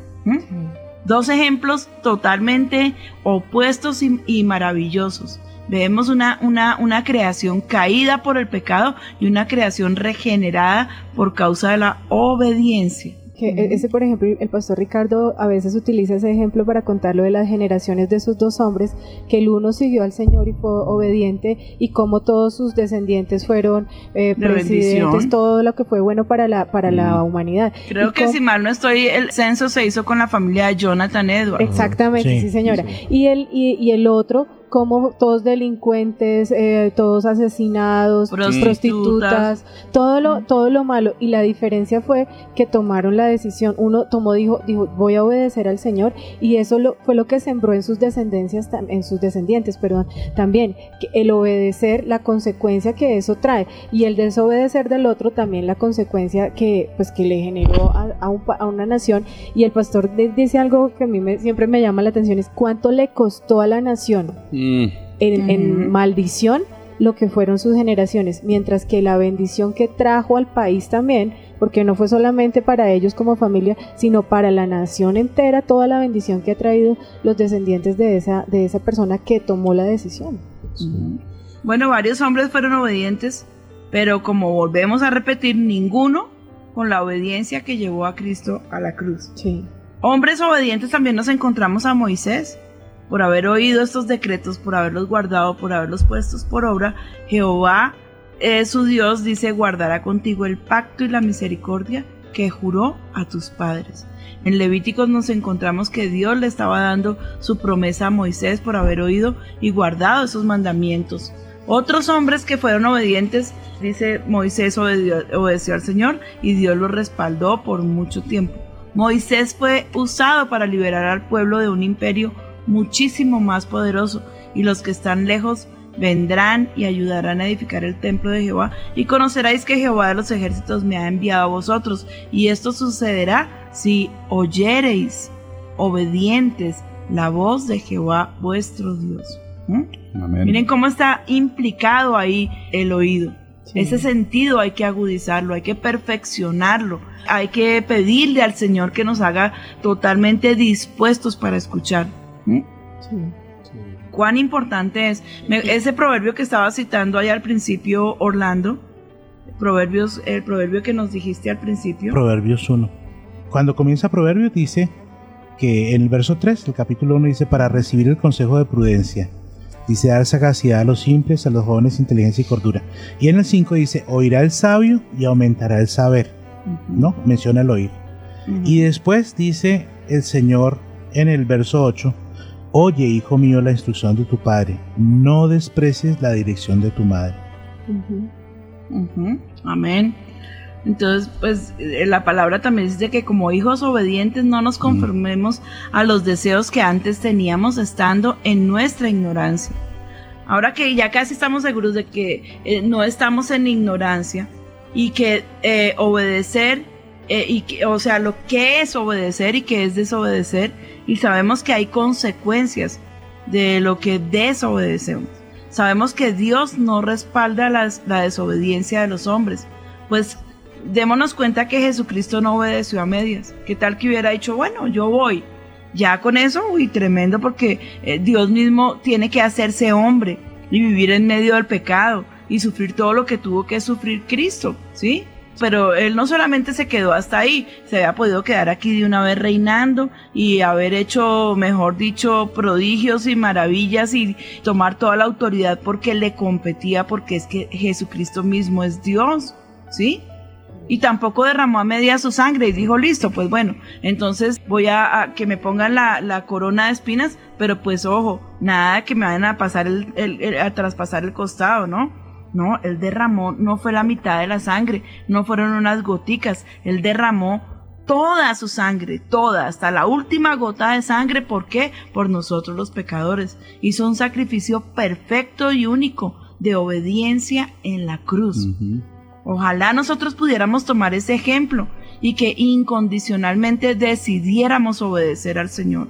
Dos ejemplos totalmente opuestos y, y maravillosos. Vemos una, una, una creación caída por el pecado y una creación regenerada por causa de la obediencia. Que e- ese, por ejemplo, el pastor Ricardo a veces utiliza ese ejemplo para contar lo de las generaciones de sus dos hombres, que el uno siguió al Señor y fue obediente, y como todos sus descendientes fueron eh, De presidentes, bendición. todo lo que fue bueno para la, para la humanidad. Creo Y que si mal no estoy, el censo se hizo con la familia de Jonathan Edwards. Exactamente, Sí, sí, señora. sí. Y, el, y, y el otro, como todos delincuentes, eh, todos asesinados, Prostitutas. prostitutas, todo lo, todo lo malo. Y la diferencia fue que tomaron la decisión. Uno tomó, dijo, dijo, voy a obedecer al Señor, y eso lo, fue lo que sembró en sus descendencias, en sus descendientes, perdón, también, que el obedecer, la consecuencia que eso trae, y el desobedecer del otro también la consecuencia que, pues, que le generó a, a un pa- a una nación y el pastor dice algo que a mí me- siempre me llama la atención, es cuánto le costó a la nación Mm, en, maldición lo que fueron sus generaciones, mientras que la bendición que trajo al país también, porque no fue solamente para ellos como familia, sino para la nación entera, toda la bendición que ha traído los descendientes de esa, de esa persona que tomó la decisión. Bueno, varios hombres fueron obedientes, pero como volvemos a repetir, ninguno con la obediencia que llevó a Cristo a la cruz. Sí. Hombres obedientes también nos encontramos a Moisés. Por haber oído estos decretos, por haberlos guardado, por haberlos puestos por obra, Jehová, eh, su Dios, dice, guardará contigo el pacto y la misericordia que juró a tus padres. En Levíticos nos encontramos que Dios le estaba dando su promesa a Moisés por haber oído y guardado esos mandamientos. Otros hombres que fueron obedientes, dice Moisés obedeció al Señor y Dios lo respaldó por mucho tiempo. Moisés fue usado para liberar al pueblo de un imperio muchísimo más poderoso y los que están lejos vendrán y ayudarán a edificar el templo de Jehová y conoceréis que Jehová de los ejércitos me ha enviado a vosotros y esto sucederá si oyereis obedientes la voz de Jehová vuestro Dios. ¿Mm? amén. Miren cómo está implicado ahí el oído. Sí. Ese sentido hay que agudizarlo, hay que perfeccionarlo, hay que pedirle al Señor que nos haga totalmente dispuestos para escuchar. ¿Mm? Sí. Cuán importante es Me- ese proverbio que estaba citando allá al principio, Orlando. Proverbios, el proverbio que nos dijiste al principio. Proverbios 1. Cuando comienza Proverbios dice que en el verso 3 del capítulo 1 dice para recibir el consejo de prudencia. Dice dar sagacidad a los simples, a los jóvenes inteligencia y cordura. Y en el 5 dice oirá el sabio y aumentará el saber. ¿No? Menciona el oír. Y después dice el Señor en el verso 8, Oye, hijo mío, la instrucción de tu padre, no desprecies la dirección de tu madre. Ujú, Amén. Entonces, pues eh, la palabra también dice que como hijos obedientes no nos conformemos a los deseos que antes teníamos estando en nuestra ignorancia. Ahora que ya casi estamos seguros de que eh, no estamos en ignorancia y que eh, obedecer, eh, y que, o sea, lo que es obedecer y que es desobedecer, y sabemos que hay consecuencias de lo que desobedecemos. Sabemos que Dios no respalda la desobediencia de los hombres. Pues démonos cuenta que Jesucristo no obedeció a medias. ¿Qué tal que hubiera dicho, bueno, yo voy? Ya con eso, uy, tremendo, porque eh, Dios mismo tiene que hacerse hombre y vivir en medio del pecado y sufrir todo lo que tuvo que sufrir Cristo, ¿sí? Pero él no solamente se quedó hasta ahí, se había podido quedar aquí de una vez reinando y haber hecho, mejor dicho, prodigios y maravillas y tomar toda la autoridad porque le competía, porque es que Jesucristo mismo es Dios, ¿sí? Y tampoco derramó a media su sangre y dijo, listo, pues bueno, entonces voy a, que me pongan la, la corona de espinas, pero pues ojo, nada que me vayan a pasar el, el- el- a traspasar el costado, ¿no? No, él derramó, no fue la mitad de la sangre, no fueron unas goticas, él derramó toda su sangre, toda, hasta la última gota de sangre, ¿por qué? Por nosotros los pecadores. Hizo un sacrificio perfecto y único de obediencia en la cruz. Ojalá nosotros pudiéramos tomar ese ejemplo y que incondicionalmente decidiéramos obedecer al Señor.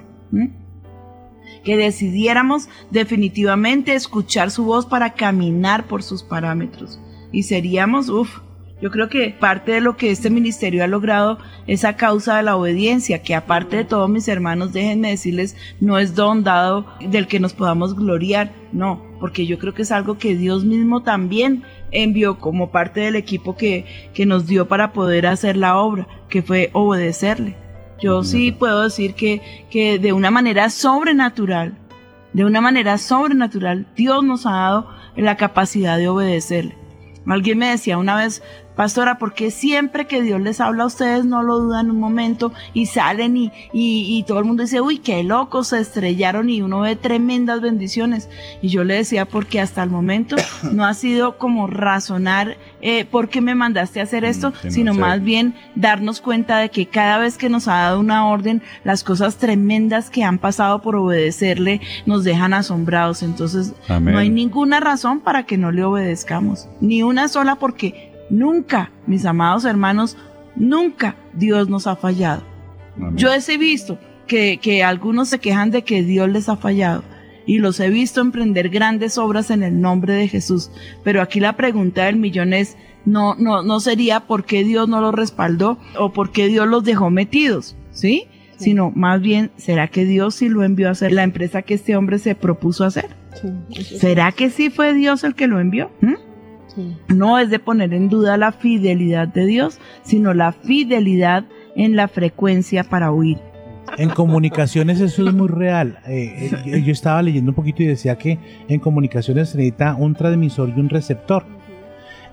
Que decidiéramos definitivamente escuchar su voz para caminar por sus parámetros. Y seríamos, uff, yo creo que parte de lo que este ministerio ha logrado es a causa de la obediencia, que aparte de todo, mis hermanos, déjenme decirles, no es don dado del que nos podamos gloriar, no, porque yo creo que es algo que Dios mismo también envió como parte del equipo que, que nos dio para poder hacer la obra, que fue obedecerle. Yo sí puedo decir que, que de una manera sobrenatural, de una manera sobrenatural, Dios nos ha dado la capacidad de obedecerle. Alguien me decía una vez, pastora, ¿por qué siempre que Dios les habla a ustedes no lo dudan un momento y salen y, y, y todo el mundo dice, uy, qué locos, se estrellaron y uno ve tremendas bendiciones? Y yo le decía, porque hasta el momento no ha sido como razonar eh, por qué me mandaste a hacer esto, sino más bien darnos cuenta de que cada vez que nos ha dado una orden, las cosas tremendas que han pasado por obedecerle nos dejan asombrados. Entonces, Amén. no hay ninguna razón para que no le obedezcamos, ni una sola porque nunca, mis amados hermanos, nunca Dios nos ha fallado. Amén. Yo he visto que, que algunos se quejan de que Dios les ha fallado y los he visto emprender grandes obras en el nombre de Jesús. Pero aquí la pregunta del millón es, no, no, no sería por qué Dios no los respaldó o por qué Dios los dejó metidos, ¿sí? Sino más bien, ¿será que Dios sí lo envió a hacer la empresa que este hombre se propuso hacer? Sí, ¿Será que sí fue Dios el que lo envió? ¿Mm? no es de poner en duda la fidelidad de Dios, sino la fidelidad en la frecuencia para oír. En comunicaciones eso es muy real. Eh, eh, yo estaba leyendo un poquito y decía que en comunicaciones se necesita un transmisor y un receptor.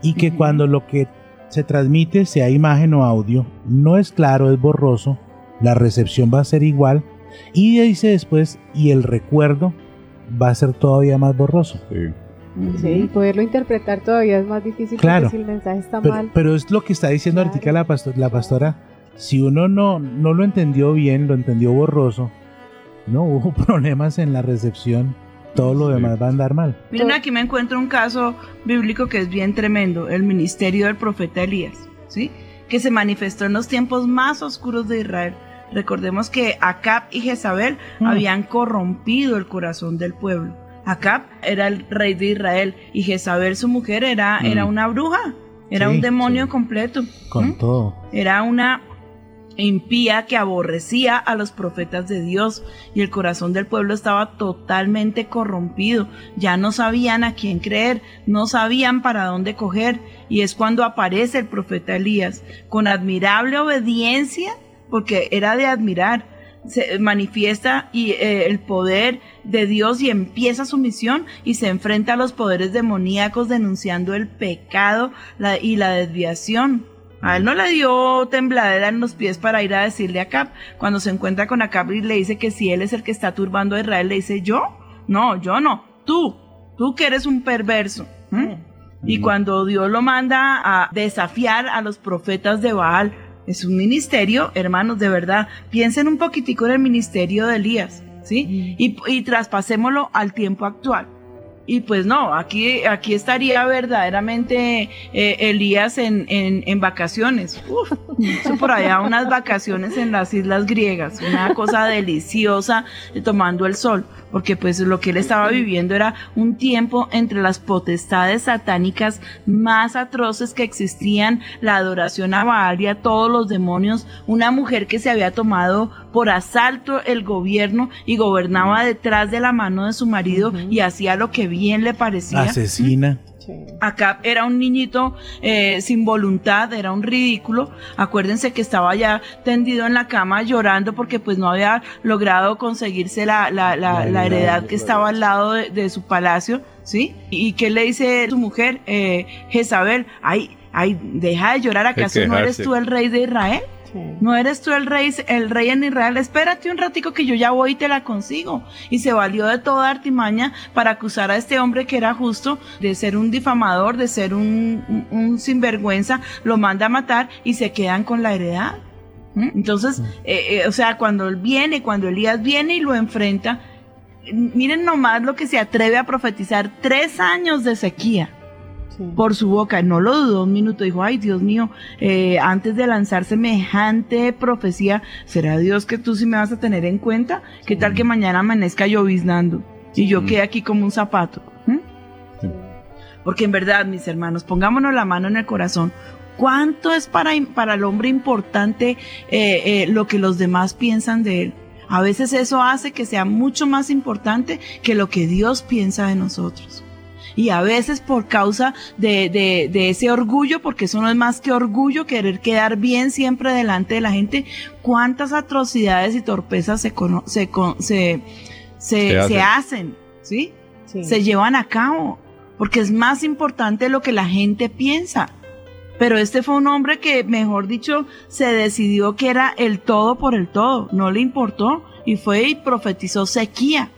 Y que cuando lo que se transmite, sea imagen o audio, no es claro, es borroso, la recepción va a ser igual. Y dice después, y el recuerdo va a ser todavía más borroso. Sí. Sí, y poderlo interpretar todavía es más difícil Claro. porque si el mensaje está Pero, mal. pero es lo que está diciendo Claro. ahorita la, pasto- la pastora. Si uno no, no lo entendió bien, lo entendió borroso, no [LAUGHS] hubo problemas en la recepción, todo lo Sí. demás va a andar mal. Miren, aquí me encuentro un caso bíblico que es bien tremendo, el ministerio del profeta Elías, ¿sí? Que se manifestó en los tiempos más oscuros de Israel. Recordemos que Acab y Jezabel Mm. habían corrompido el corazón del pueblo. Acab era el rey de Israel y Jezabel, su mujer, era, Mm. era una bruja, era Sí, un demonio sí. completo. Con ¿Mm? todo. Era una impía que aborrecía a los profetas de Dios y el corazón del pueblo estaba totalmente corrompido. Ya no sabían a quién creer, no sabían para dónde coger y es cuando aparece el profeta Elías con admirable obediencia, porque era de admirar. Se manifiesta y, eh, el poder de Dios y empieza su misión y se enfrenta a los poderes demoníacos denunciando el pecado y la desviación. A él no le dio tembladera en los pies para ir a decirle a Acab. Cuando se encuentra con Acab y le dice que si él es el que está turbando a Israel, le dice, ¿yo? No, yo no. Tú. Tú que eres un perverso. ¿Mm? Y cuando Dios lo manda a desafiar a los profetas de Baal, es un ministerio, hermanos, de verdad. Piensen un poquitico en el ministerio de Elías, ¿sí? Y, y traspasémoslo al tiempo actual. Y pues no, aquí, aquí estaría verdaderamente eh, Elías en, en, en vacaciones. Uf, por allá unas vacaciones en las islas griegas, una cosa deliciosa tomando el sol, porque pues lo que él estaba viviendo era un tiempo entre las potestades satánicas más atroces que existían, la adoración a Baal y a todos los demonios, una mujer que se había tomado por asalto el gobierno y gobernaba detrás de la mano de su marido y hacía lo que bien le parecía. Asesina. Sí. Acá era un niñito eh, sin voluntad, era un ridículo. Acuérdense que estaba ya tendido en la cama llorando porque pues no había logrado conseguirse la, la, la, la heredad que estaba al lado de, de su palacio, ¿sí? ¿Y qué le dice su mujer, eh, Jezabel? Ay, ay, deja de llorar, ¿acaso no eres tú el rey de Israel? Sí. ¿No eres tú el rey, el rey en Israel? Espérate un ratico que yo ya voy y te la consigo. Y se valió de toda artimaña para acusar a este hombre que era justo de ser un difamador, de ser un, un- un sinvergüenza, lo manda a matar y se quedan con la heredad. ¿Mm? Entonces, eh, eh, o sea, cuando él viene, cuando Elías viene y lo enfrenta, miren nomás lo que se atreve a profetizar, tres años de sequía. Sí. por su boca. No lo dudó un minuto, dijo, ay Dios mío, eh, antes de lanzar semejante profecía, ¿será Dios que tú sí me vas a tener en cuenta? ¿Qué tal que mañana amanezca lloviznando y yo quede aquí como un zapato? ¿Mm? Porque en verdad, mis hermanos, pongámonos la mano en el corazón. ¿Cuánto es para, para el hombre importante eh, eh, lo que los demás piensan de él? A veces eso hace que sea mucho más importante que lo que Dios piensa de nosotros. Y a veces por causa de, de- de ese orgullo, porque eso no es más que orgullo, querer quedar bien siempre delante de la gente, cuántas atrocidades y torpezas se, cono- se, con- se, se, Se hacen. se hacen, ¿sí? Sí. se llevan a cabo, porque es más importante lo que la gente piensa. Pero este fue un hombre que, mejor dicho, se decidió que era el todo por el todo, no le importó y fue y profetizó sequía.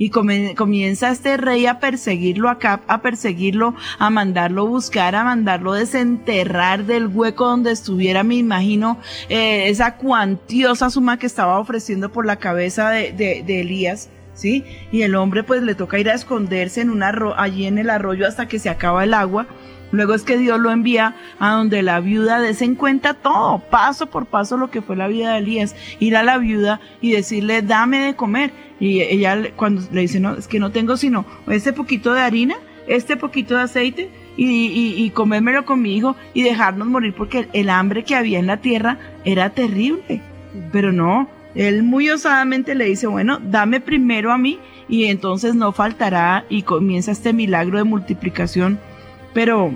Y comienza este rey a perseguirlo acá, a perseguirlo, a mandarlo buscar, a mandarlo desenterrar del hueco donde estuviera, me imagino, eh, esa cuantiosa suma que estaba ofreciendo por la cabeza de, de- de Elías. ¿Sí? Y el hombre pues le toca ir a esconderse en un arro allí en el arroyo hasta que se acaba el agua. Luego es que Dios lo envía a donde la viuda des en cuenta todo, paso por paso lo que fue la vida de Elías. Ir a la viuda y decirle, dame de comer. Y ella cuando le dice, no, es que no tengo sino este poquito de harina, este poquito de aceite y comérmelo con mi hijo y dejarnos morir porque el, el hambre que había en la tierra era terrible. Pero no, él muy osadamente le dice, bueno, dame primero a mí y entonces no faltará y comienza este milagro de multiplicación. Pero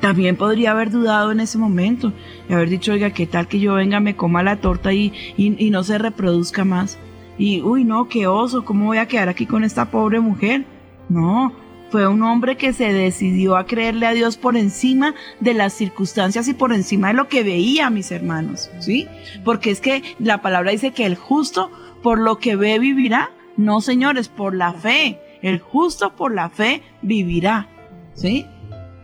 también podría haber dudado en ese momento y haber dicho, oiga, ¿qué tal que yo venga, me coma la torta y, y, no se reproduzca más? Y, uy, no, qué oso, ¿cómo voy a quedar aquí con esta pobre mujer? No, fue un hombre que se decidió a creerle a Dios por encima de las circunstancias y por encima de lo que veía, mis hermanos, ¿sí? Porque es que la palabra dice que el justo por lo que ve vivirá. No, señores, por la fe. El justo por la fe vivirá, ¿sí?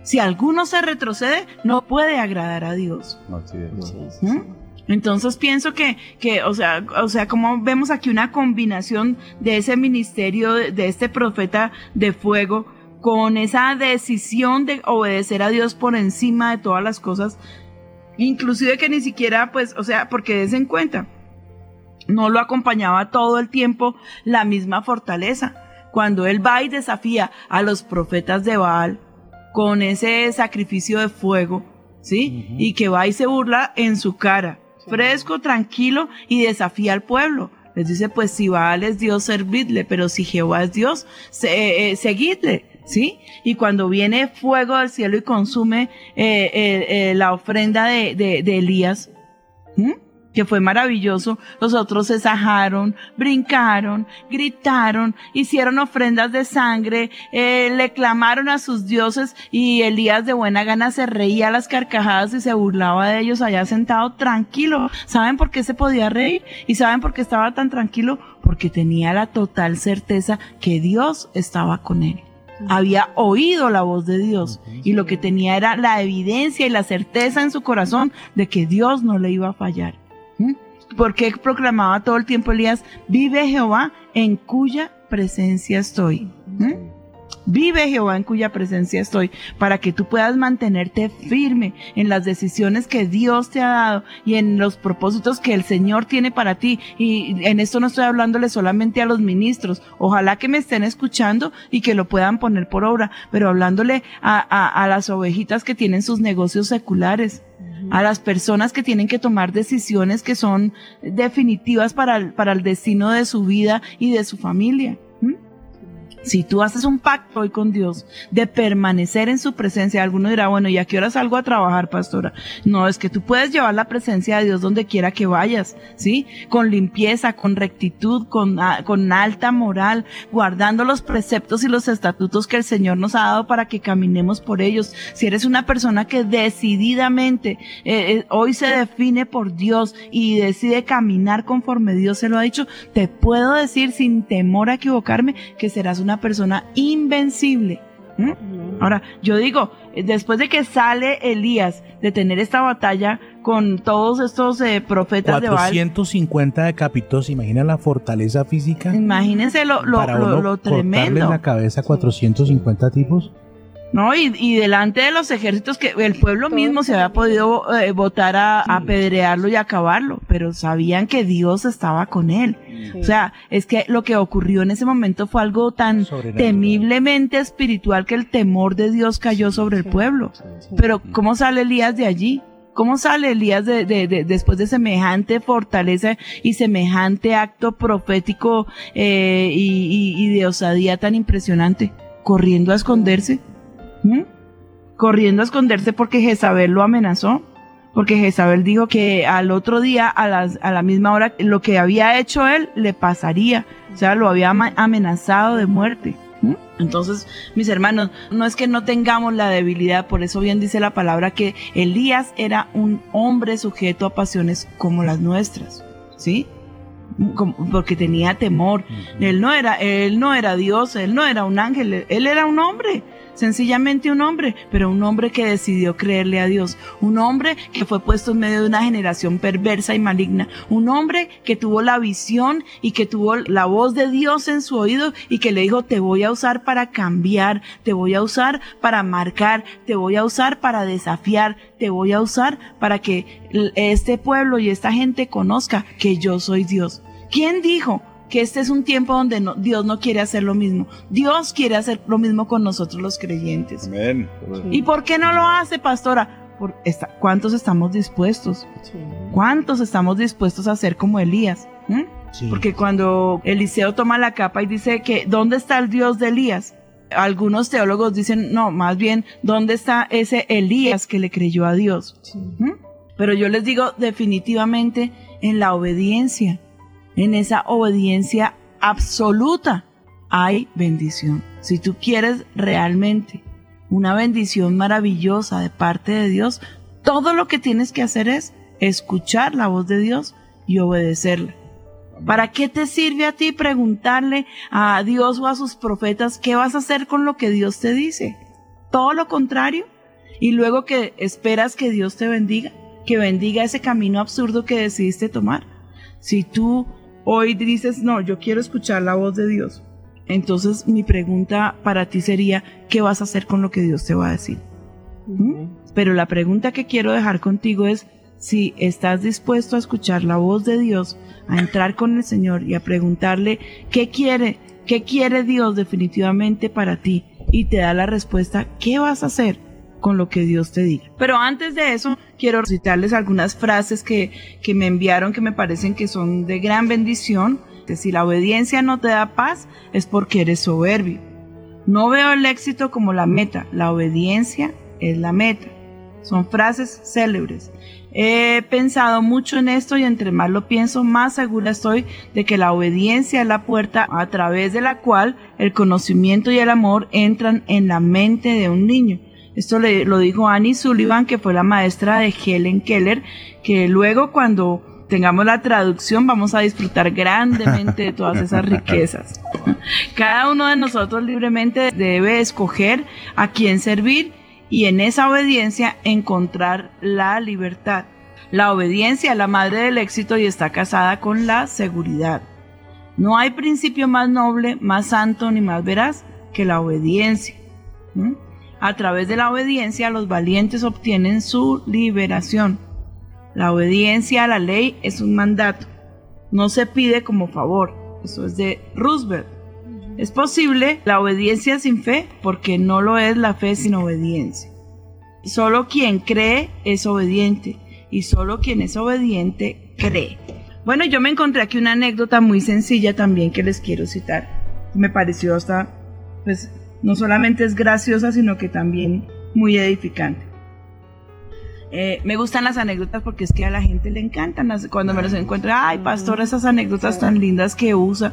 Si alguno se retrocede, no puede agradar a Dios. Así es. ¿Mm? Entonces pienso que, que o, sea, o sea, como vemos aquí una combinación de ese ministerio, de, de este profeta de fuego, con esa decisión de obedecer a Dios por encima de todas las cosas, inclusive que ni siquiera, pues, o sea, porque des en cuenta, no lo acompañaba todo el tiempo la misma fortaleza. Cuando él va y desafía a los profetas de Baal con ese sacrificio de fuego, ¿sí? Y que va y se burla en su cara, fresco, tranquilo y desafía al pueblo. Les dice, pues si Baal es Dios, servidle, pero si Jehová es Dios, se- eh, seguidle. ¿Sí? Y cuando viene fuego del cielo y consume eh, eh, eh, la ofrenda de, de- de Elías, ¿m? Que fue maravilloso. Los otros se sajaron, brincaron, gritaron, hicieron ofrendas de sangre, eh, le clamaron a sus dioses y Elías de buena gana se reía a las carcajadas y se burlaba de ellos allá sentado tranquilo. ¿Saben por qué se podía reír? ¿Y saben por qué estaba tan tranquilo? Porque tenía la total certeza que Dios estaba con él había oído la voz de Dios y lo que tenía era la evidencia y la certeza en su corazón de que Dios no le iba a fallar. Porque proclamaba todo el tiempo Elías, vive Jehová en cuya presencia estoy. ¿Mm? Vive Jehová en cuya presencia estoy, para que tú puedas mantenerte firme en las decisiones que Dios te ha dado y en los propósitos que el Señor tiene para ti. Y en esto no estoy hablándole solamente a los ministros, ojalá que me estén escuchando y que lo puedan poner por obra, pero hablándole a, a- a las ovejitas que tienen sus negocios seculares, a las personas que tienen que tomar decisiones que son definitivas para el, para el destino de su vida y de su familia. Si tú haces un pacto hoy con Dios de permanecer en su presencia, alguno dirá, bueno, ¿y a qué hora salgo a trabajar, pastora? No, es que tú puedes llevar la presencia de Dios donde quiera que vayas, ¿sí? Con limpieza, con rectitud, con, a- con alta moral, guardando los preceptos y los estatutos que el Señor nos ha dado para que caminemos por ellos. Si eres una persona que decididamente eh, eh, hoy se define por Dios y decide caminar conforme Dios se lo ha dicho, te puedo decir sin temor a equivocarme que serás una persona invencible. ¿Mm? Ahora, yo digo, eh, después de que sale Elías de tener esta batalla con todos estos eh, profetas de Baal, 450 decapitó, ¿se imagina la fortaleza física? imagínense lo, lo, para lo- uno lo tremendo. la cabeza a 450 tipos. ¿No? Y, y delante de los ejércitos que el pueblo mismo se había podido eh, votar a, a apedrearlo y acabarlo, pero sabían que Dios estaba con él. O sea, es que lo que ocurrió en ese momento fue algo tan temiblemente espiritual que el temor de Dios cayó sobre el pueblo. Pero ¿cómo sale Elías de allí? ¿Cómo sale Elías de, de- de- después de semejante fortaleza y semejante acto profético eh, y, y- y de osadía tan impresionante? Corriendo a esconderse. ¿Mm? Corriendo a esconderse porque Jezabel lo amenazó. Porque Jezabel dijo que al otro día, a, las- a la misma hora, lo que había hecho él le pasaría. O sea, lo había amenazado de muerte. ¿Mm? Entonces, mis hermanos, no es que no tengamos la debilidad, por eso bien dice la palabra que Elías era un hombre sujeto a pasiones como las nuestras, ¿sí? Como- porque tenía temor. Él no era, él no era Dios, él no era un ángel, él era un hombre, sencillamente un hombre, pero un hombre que decidió creerle a Dios, un hombre que fue puesto en medio de una generación perversa y maligna, un hombre que tuvo la visión y que tuvo la voz de Dios en su oído y que le dijo, te voy a usar para cambiar, te voy a usar para marcar, te voy a usar para desafiar, te voy a usar para que este pueblo y esta gente conozca que yo soy Dios. ¿Quién dijo que este es un tiempo donde no- Dios no quiere hacer lo mismo? Dios quiere hacer lo mismo con nosotros los creyentes. Amén. ¿Y por qué no lo hace, pastora? Por esta- ¿Cuántos estamos dispuestos? ¿Cuántos estamos dispuestos a ser como Elías? ¿Mm? Sí. Porque cuando Eliseo toma la capa y dice que ¿dónde está el Dios de Elías? Algunos teólogos dicen, no, más bien, ¿dónde está ese Elías que le creyó a Dios? ¿Mm? Pero yo les digo definitivamente en la obediencia, en esa obediencia absoluta, hay bendición. Si tú quieres realmente una bendición maravillosa de parte de Dios, todo lo que tienes que hacer es escuchar la voz de Dios y obedecerla. ¿Para qué te sirve a ti preguntarle a Dios o a sus profetas qué vas a hacer con lo que Dios te dice? Todo lo contrario. Y luego que esperas que Dios te bendiga, que bendiga ese camino absurdo que decidiste tomar. Si tú hoy dices, no, yo quiero escuchar la voz de Dios, entonces mi pregunta para ti sería, ¿qué vas a hacer con lo que Dios te va a decir? ¿Mm? Pero la pregunta que quiero dejar contigo es si estás dispuesto a escuchar la voz de Dios, a entrar con el Señor y a preguntarle qué quiere, qué quiere Dios definitivamente para ti y te da la respuesta, ¿qué vas a hacer? Con lo que Dios te diga. Pero antes de eso, quiero citarles algunas frases que, que me enviaron que me parecen que son de gran bendición. Que si la obediencia no te da paz, es porque eres soberbio. No veo el éxito como la meta, la obediencia es la meta. Son frases célebres. He pensado mucho en esto y entre más lo pienso, más segura estoy de que la obediencia es la puerta a través de la cual el conocimiento y el amor entran en la mente de un niño. Esto le, lo dijo Annie Sullivan, que fue la maestra de Helen Keller, que luego cuando tengamos la traducción vamos a disfrutar grandemente de todas esas [LAUGHS] riquezas. Cada uno de nosotros libremente debe escoger a quién servir y en esa obediencia encontrar la libertad. La obediencia es la madre del éxito y está casada con la seguridad. No hay principio más noble, más santo ni más veraz que la obediencia. ¿Mm? A través de la obediencia los valientes obtienen su liberación. La obediencia a la ley es un mandato. No se pide como favor. Eso es de Roosevelt. Es posible la obediencia sin fe porque no lo es la fe sin obediencia. Solo quien cree es obediente y solo quien es obediente cree. Bueno, yo me encontré aquí una anécdota muy sencilla también que les quiero citar. Me pareció hasta, pues, no solamente es graciosa, sino que también muy edificante. Eh, me gustan las anécdotas porque es que a la gente le encantan las- cuando me los encuentro. Ay, pastor, esas anécdotas tan lindas que usa.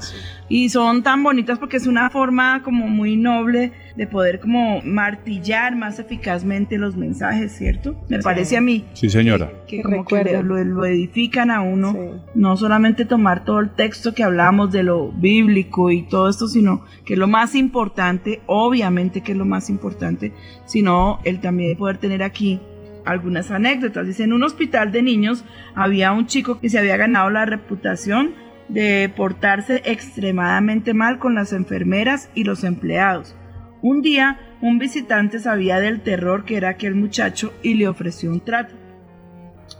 Y son tan bonitas porque es una forma como muy noble de poder como martillar más eficazmente los mensajes, ¿cierto? Me parece a mí Sí, señora. que Que como que recuerdan. lo, lo edifican a uno. Sí. No solamente tomar todo el texto que hablamos de lo bíblico y todo esto, sino que es lo más importante, obviamente que es lo más importante, sino el también poder tener aquí algunas anécdotas. Dice, en un hospital de niños había un chico que se había ganado la reputación de portarse extremadamente mal con las enfermeras y los empleados. Un día, un visitante sabía del terror que era aquel muchacho y le ofreció un trato.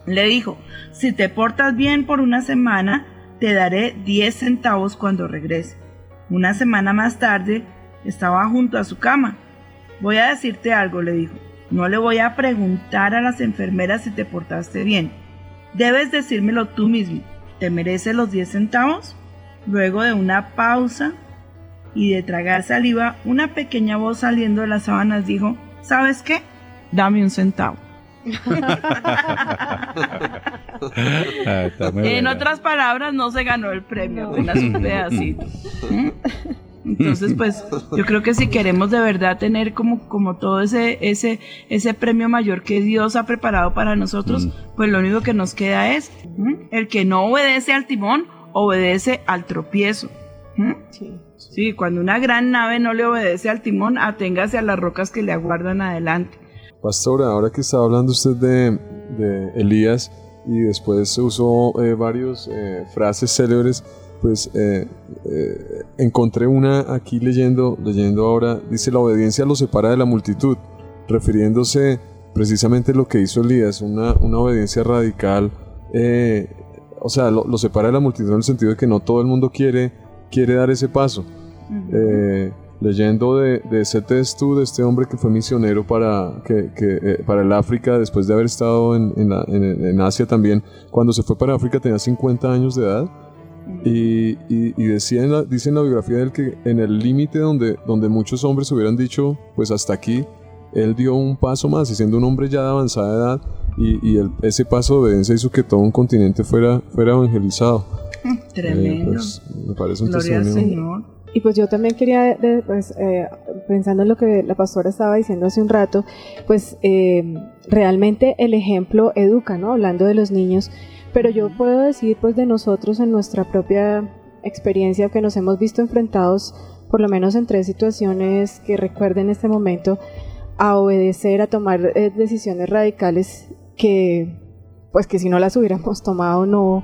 Le dijo, si te portas bien por una semana, te daré 10 centavos cuando regrese. Una semana más tarde, estaba junto a su cama. Voy a decirte algo, le dijo. No le voy a preguntar a las enfermeras si te portaste bien. Debes decírmelo tú mismo. ¿Te mereces los 10 centavos? Luego de una pausa y de tragar saliva, una pequeña voz saliendo de las sábanas dijo, ¿sabes qué? Dame un centavo. Ah, En buena. otras palabras, no se ganó el premio, No. apenas un pedacito. [LAUGHS] Entonces, [LAUGHS] pues, yo creo que si queremos de verdad tener como, como todo ese, ese, ese premio mayor que Dios ha preparado para nosotros, Mm. pues lo único que nos queda es el que no obedece al timón, obedece al tropiezo. Sí. Sí, cuando una gran nave no le obedece al timón, aténgase a las rocas que le aguardan adelante. Pastora, ahora que estaba hablando usted de, de Elías y después usó eh, varias frases célebres, pues eh, eh, encontré una aquí leyendo, leyendo ahora, dice la obediencia lo separa de la multitud, refiriéndose precisamente a lo que hizo Elías, una, una obediencia radical, eh, o sea, lo, lo separa de la multitud en el sentido de que no todo el mundo quiere, quiere dar ese paso. Eh, leyendo de, de C.T. Stu, de este hombre que fue misionero para, que, que, eh, para el África después de haber estado en, en, la- en- en Asia también. Cuando se fue para África tenía 50 años de edad y, y- y decía en la, dice en la biografía de él que en el límite donde, donde muchos hombres hubieran dicho, pues hasta aquí, él dio un paso más y siendo un hombre ya de avanzada edad y, y el- ese paso de obediencia hizo que todo un continente fuera, fuera evangelizado. Eh, Tremendo. pues, me parece un Gloria al testimonio. Señor. Y pues yo también quería, de- pues, eh, pensando en lo que la pastora estaba diciendo hace un rato, pues eh, realmente el ejemplo educa, ¿no? Hablando de los niños, pero yo puedo decir pues de nosotros en nuestra propia experiencia que nos hemos visto enfrentados por lo menos en tres situaciones que recuerdo en este momento a obedecer, a tomar eh, decisiones radicales que pues que si no las hubiéramos tomado no,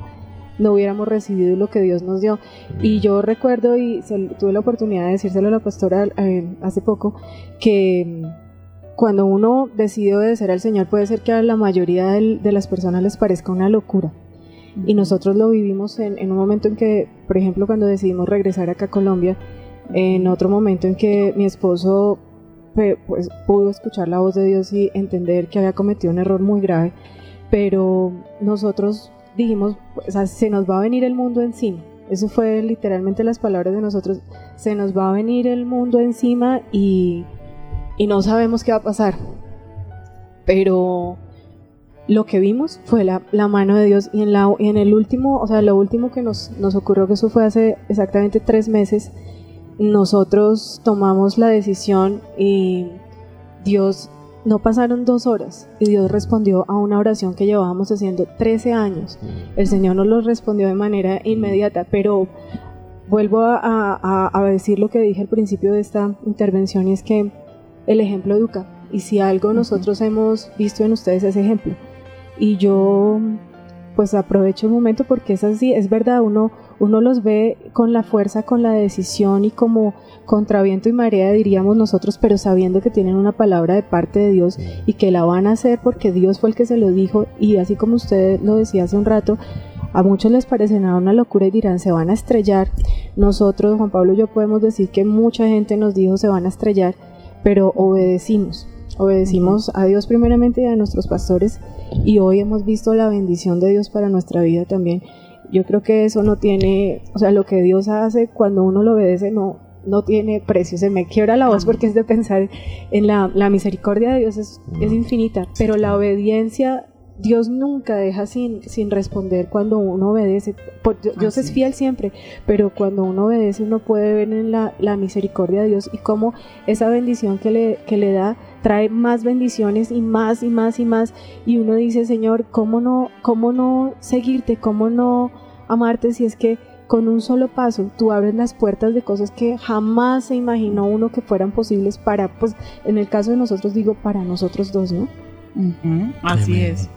no hubiéramos recibido lo que Dios nos dio. Y yo recuerdo, y se- tuve la oportunidad de decírselo a la pastora eh, hace poco, que cuando uno decide obedecer al Señor puede ser que a la mayoría de las personas les parezca una locura. Y nosotros lo vivimos en, en un momento en que, por ejemplo, cuando decidimos regresar acá a Colombia, en otro momento en que mi esposo pues, pudo escuchar la voz de Dios y entender que había cometido un error muy grave, pero nosotros dijimos, o sea, se nos va a venir el mundo encima. Eso fue literalmente las palabras de nosotros, se nos va a venir el mundo encima y, y no sabemos qué va a pasar. Pero lo que vimos fue la, la mano de Dios y en, la, y en el último, o sea, lo último que nos, nos ocurrió, que eso fue hace exactamente tres meses, nosotros tomamos la decisión y Dios, no pasaron dos horas y Dios respondió a una oración que llevábamos haciendo 13 años. El Señor nos lo respondió de manera inmediata, pero vuelvo a, a- a decir lo que dije al principio de esta intervención y es que el ejemplo educa. Y si algo nosotros hemos visto en ustedes es ejemplo. Y yo pues aprovecho el momento porque es así, es verdad, uno, uno los ve con la fuerza, con la decisión y como contra viento y marea diríamos nosotros, pero sabiendo que tienen una palabra de parte de Dios y que la van a hacer porque Dios fue el que se lo dijo y así como usted lo decía hace un rato, a muchos les parecerá una locura y dirán se van a estrellar. Nosotros, Juan Pablo y yo podemos decir que mucha gente nos dijo se van a estrellar, pero obedecimos. Obedecimos a Dios primeramente y a nuestros pastores y hoy hemos visto la bendición de Dios para nuestra vida también. Yo creo que eso no tiene, o sea, lo que Dios hace cuando uno lo obedece no, no tiene precio. Se me quiebra la voz porque es de pensar en la, la misericordia de Dios es, es infinita, pero la obediencia, Dios nunca deja sin, sin responder cuando uno obedece. Por- Dios Así es es. fiel siempre, pero cuando uno obedece uno puede ver en la, la misericordia de Dios y cómo esa bendición que le, que le da trae más bendiciones y más y más y más y uno dice Señor cómo no cómo no seguirte cómo no amarte si es que con un solo paso tú abres las puertas de cosas que jamás se imaginó uno que fueran posibles para pues en el caso de nosotros digo para nosotros dos no Así es.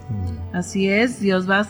Así es, Dios va,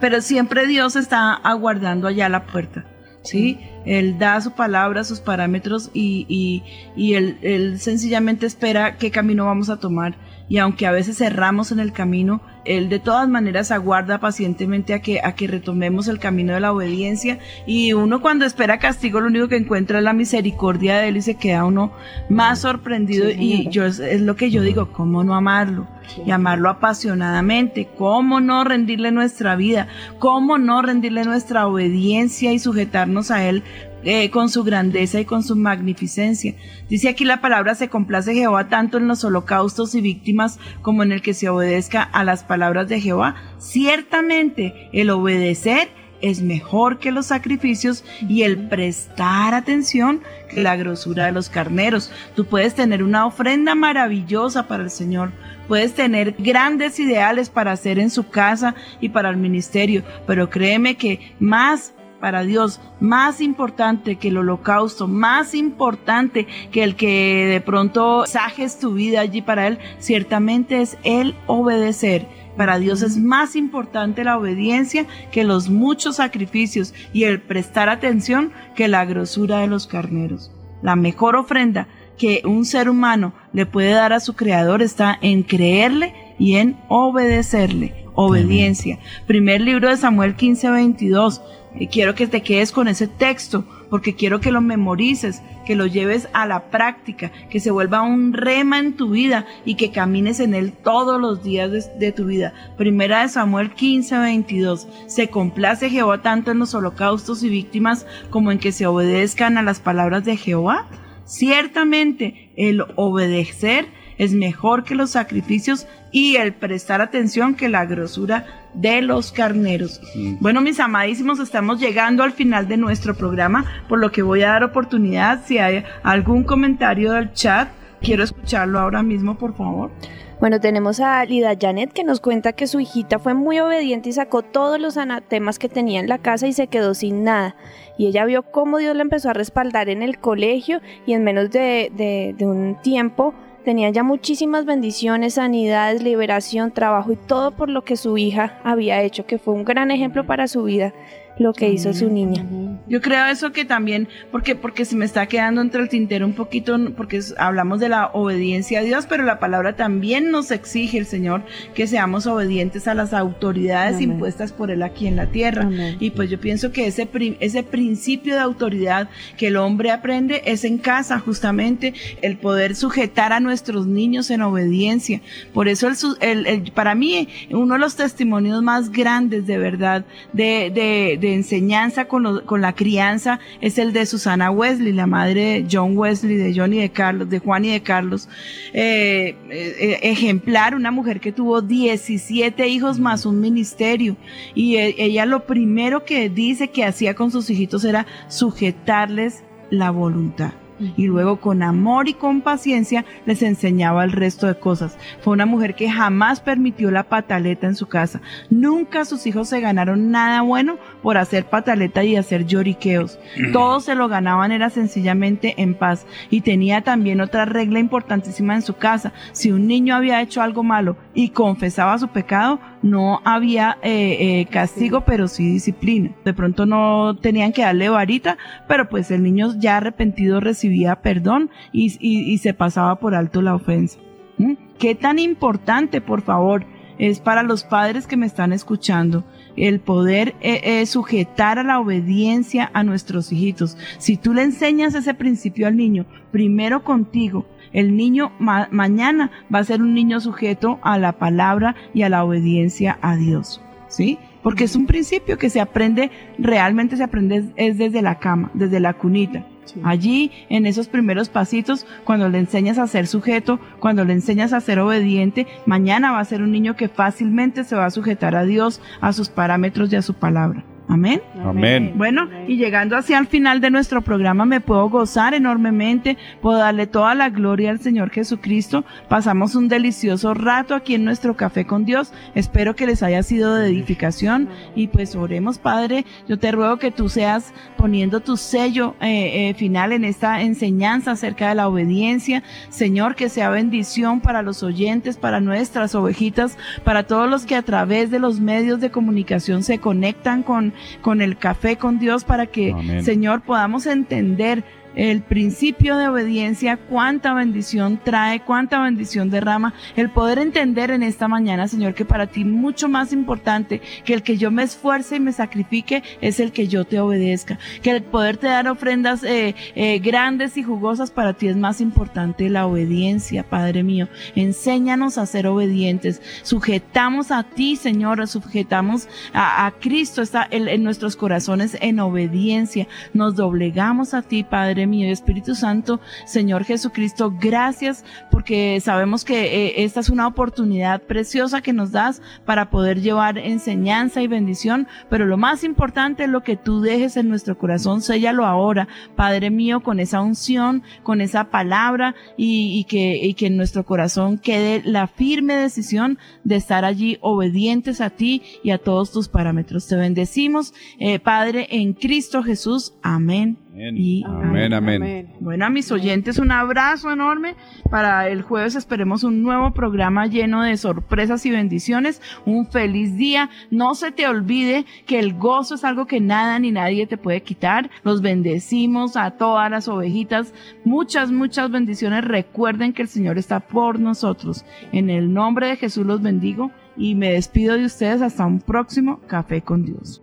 pero siempre Dios está aguardando allá la puerta. ¿sí? Él da su palabra, sus parámetros y, y, y él, él sencillamente espera qué camino vamos a tomar. Y aunque a veces cerramos en el camino, Él de todas maneras aguarda pacientemente a que, a que retomemos el camino de la obediencia. Y uno cuando espera castigo, lo único que encuentra es la misericordia de Él y se queda uno más sorprendido. Sí, y yo es, es lo que yo digo, ¿cómo no amarlo? Y amarlo apasionadamente. ¿Cómo no rendirle nuestra vida? ¿Cómo no rendirle nuestra obediencia y sujetarnos a Él eh, con su grandeza y con su magnificencia. Dice aquí la palabra, se complace Jehová tanto en los holocaustos y víctimas como en el que se obedezca a las palabras de Jehová. Ciertamente el obedecer es mejor que los sacrificios y el prestar atención que la grosura de los carneros. Tú puedes tener una ofrenda maravillosa para el Señor, puedes tener grandes ideales para hacer en su casa y para el ministerio, pero créeme que más para Dios, más importante que el holocausto, más importante que el que de pronto sajes tu vida allí para Él, ciertamente es el obedecer. Para Dios es más importante la obediencia que los muchos sacrificios y el prestar atención que la grosura de los carneros. La mejor ofrenda que un ser humano le puede dar a su creador está en creerle y en obedecerle. Obediencia. Primer libro de Samuel 15, 22. Eh, quiero que te quedes con ese texto porque quiero que lo memorices, que lo lleves a la práctica, que se vuelva un rema en tu vida y que camines en él todos los días de, de tu vida. Primera de Samuel 15, 22. Se complace Jehová tanto en los holocaustos y víctimas como en que se obedezcan a las palabras de Jehová. Ciertamente el obedecer es mejor que los sacrificios y el prestar atención que la grosura de los carneros. Bueno, mis amadísimos, estamos llegando al final de nuestro programa, por lo que voy a dar oportunidad si hay algún comentario del chat. Quiero escucharlo ahora mismo, por favor. Bueno, tenemos a Lida Janet que nos cuenta que su hijita fue muy obediente y sacó todos los anatemas que tenía en la casa y se quedó sin nada. Y ella vio cómo Dios la empezó a respaldar en el colegio y en menos de, de- de un tiempo tenía ya muchísimas bendiciones, sanidades, liberación, trabajo y todo por lo que su hija había hecho, que fue un gran ejemplo para su vida lo que hizo su niña. Yo creo eso que también, porque, porque se me está quedando entre el tintero un poquito, porque hablamos de la obediencia a Dios, pero la palabra también nos exige el Señor que seamos obedientes a las autoridades Amén. impuestas por Él aquí en la tierra. Amén. Y pues yo pienso que ese, ese principio de autoridad que el hombre aprende es en casa, justamente, el poder sujetar a nuestros niños en obediencia. Por eso el, el- el- para mí, uno de los testimonios más grandes de verdad de, de- de enseñanza con, lo- con la crianza es el de Susana Wesley, la madre de John Wesley, de Johnny de Carlos, de Juan y de Carlos. Eh, eh, ejemplar, una mujer que tuvo 17 hijos más un ministerio. Y eh, ella lo primero que dice que hacía con sus hijitos era sujetarles la voluntad. Y luego con amor y con paciencia les enseñaba el resto de cosas. Fue una mujer que jamás permitió la pataleta en su casa. Nunca sus hijos se ganaron nada bueno por hacer pataleta y hacer lloriqueos. Todos se lo ganaban era sencillamente en paz. Y tenía también otra regla importantísima en su casa. Si un niño había hecho algo malo y confesaba su pecado, no había eh, eh, castigo, pero sí disciplina. De pronto no tenían que darle varita, pero pues el niño ya arrepentido recibía perdón y, y- y se pasaba por alto la ofensa. ¿Mm? ¿Qué tan importante, por favor, es para los padres que me están escuchando el poder eh, eh, sujetar a la obediencia a nuestros hijitos? Si tú le enseñas ese principio al niño, primero contigo, el niño ma- mañana va a ser un niño sujeto a la palabra y a la obediencia a Dios. ¿Sí? Porque es un principio que se aprende, realmente se aprende es- es desde la cama, desde la cunita. Sí. Allí, en esos primeros pasitos, cuando le enseñas a ser sujeto, cuando le enseñas a ser obediente, mañana va a ser un niño que fácilmente se va a sujetar a Dios, a sus parámetros y a su palabra. Amén. Amén. Bueno, y llegando hacia el final de nuestro programa me puedo gozar enormemente, puedo darle toda la gloria al Señor Jesucristo. Pasamos un delicioso rato aquí en nuestro café con Dios. Espero que les haya sido de edificación y pues oremos, Padre. Yo te ruego que tú seas poniendo tu sello eh, eh, final en esta enseñanza acerca de la obediencia. Señor, que sea bendición para los oyentes, para nuestras ovejitas, para todos los que a través de los medios de comunicación se conectan con con el café con Dios para que, Amén. Señor, podamos entender el principio de obediencia, cuánta bendición trae, cuánta bendición derrama, el poder entender en esta mañana, Señor, que para ti mucho más importante que el que yo me esfuerce y me sacrifique es el que yo te obedezca, que el poderte dar ofrendas eh, eh, grandes y jugosas para ti es más importante la obediencia, Padre mío. Enséñanos a ser obedientes, sujetamos a ti, Señor, sujetamos a, Cristo está en, en nuestros corazones en obediencia, nos doblegamos a ti, Padre mío, y Espíritu Santo, Señor Jesucristo, gracias porque sabemos que eh, esta es una oportunidad preciosa que nos das para poder llevar enseñanza y bendición, pero lo más importante es lo que tú dejes en nuestro corazón, séllalo ahora, Padre mío, con esa unción, con esa palabra y, y que, y que en nuestro corazón quede la firme decisión de estar allí obedientes a ti y a todos tus parámetros. Te bendecimos, eh, Padre, en Cristo Jesús. Amén. Amén. Y Amén, amén. bueno, a mis oyentes un abrazo enorme. Para el jueves esperemos un nuevo programa lleno de sorpresas y bendiciones. Un feliz día. No se te olvide que el gozo es algo que nada ni nadie te puede quitar. Los bendecimos a todas las ovejitas. Muchas, muchas bendiciones. Recuerden que el Señor está por nosotros. En el nombre de Jesús los bendigo y me despido de ustedes hasta un próximo Café con Dios.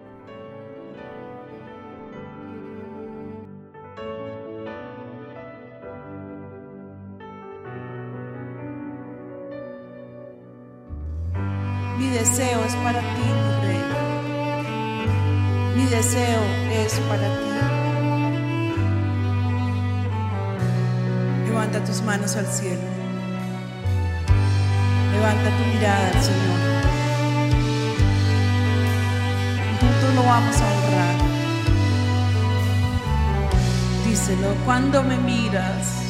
Deseo es para ti, mi rey. Mi deseo es para ti. Levanta tus manos al cielo. Levanta tu mirada al Señor. Y juntos lo vamos a honrar. Díselo, cuando me miras,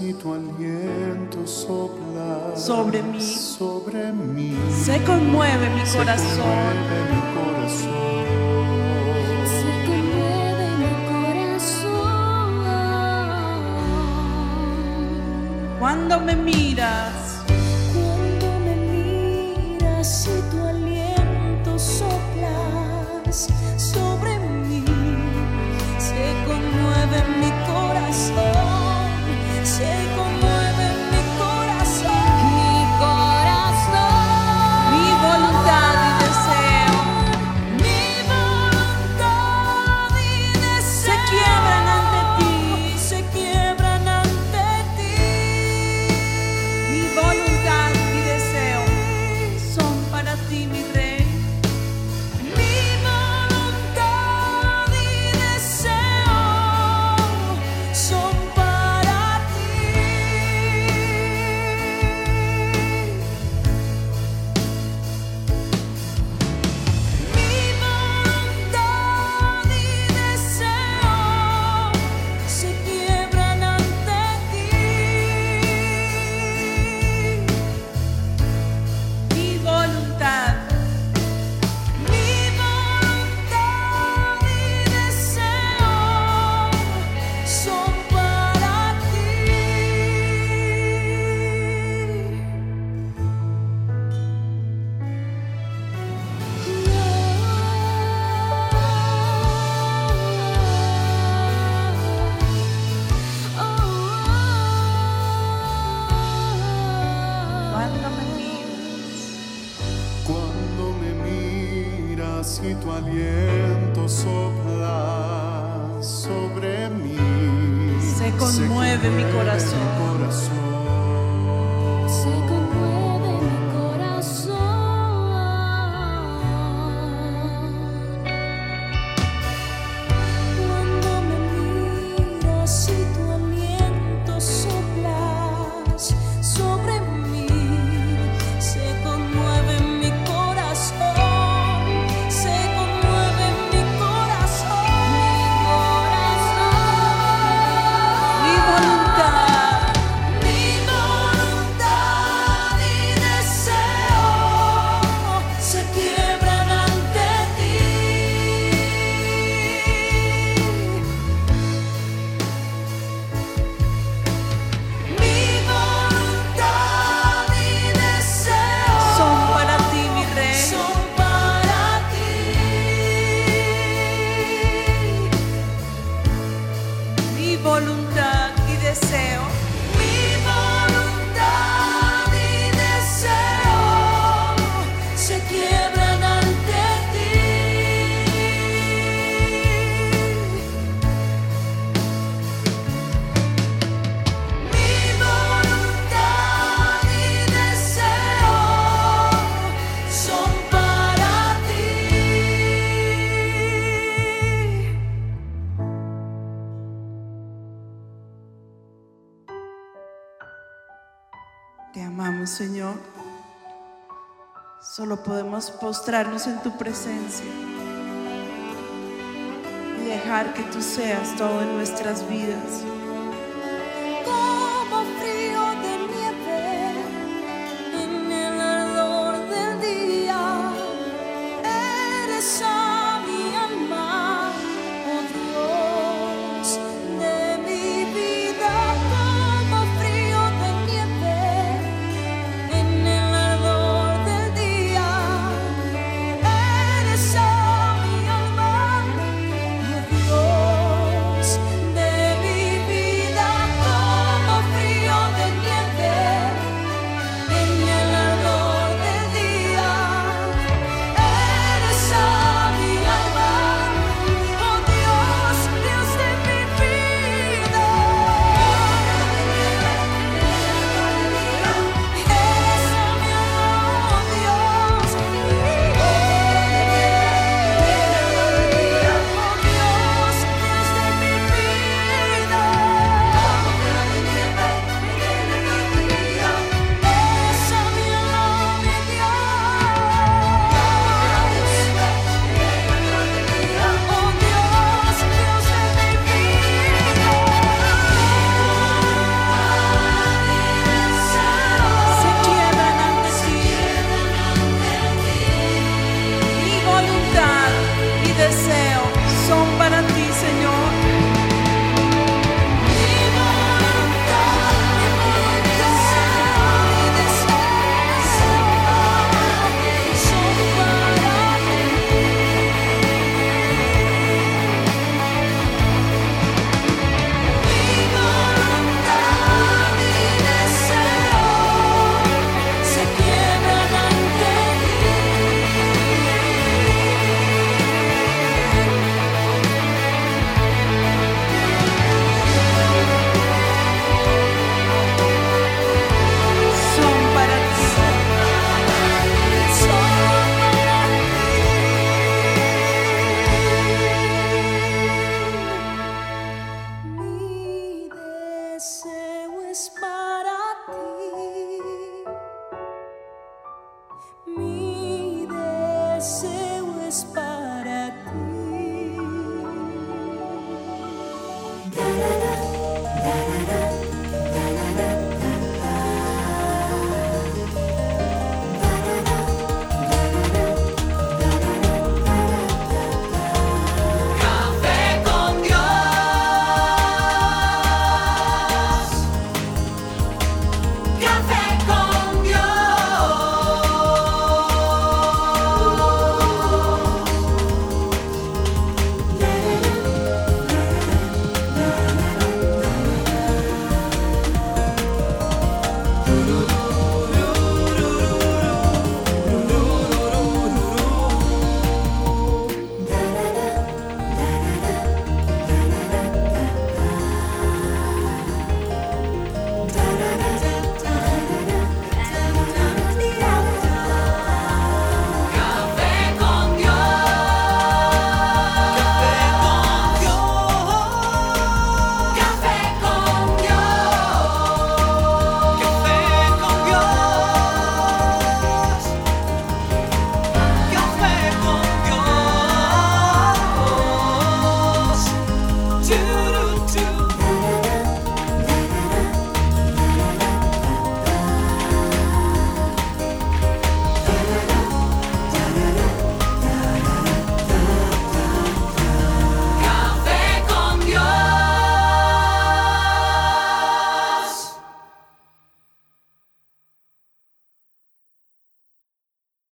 y tu aliento sopla Sobre mí. sobre mí, se conmueve mi se corazón. conmueve mi corazón. Se conmueve mi corazón. Cuando me miras, Cuando me miras y tu aliento soplas Señor. Solo podemos postrarnos en tu presencia y dejar que tú seas todo en nuestras vidas.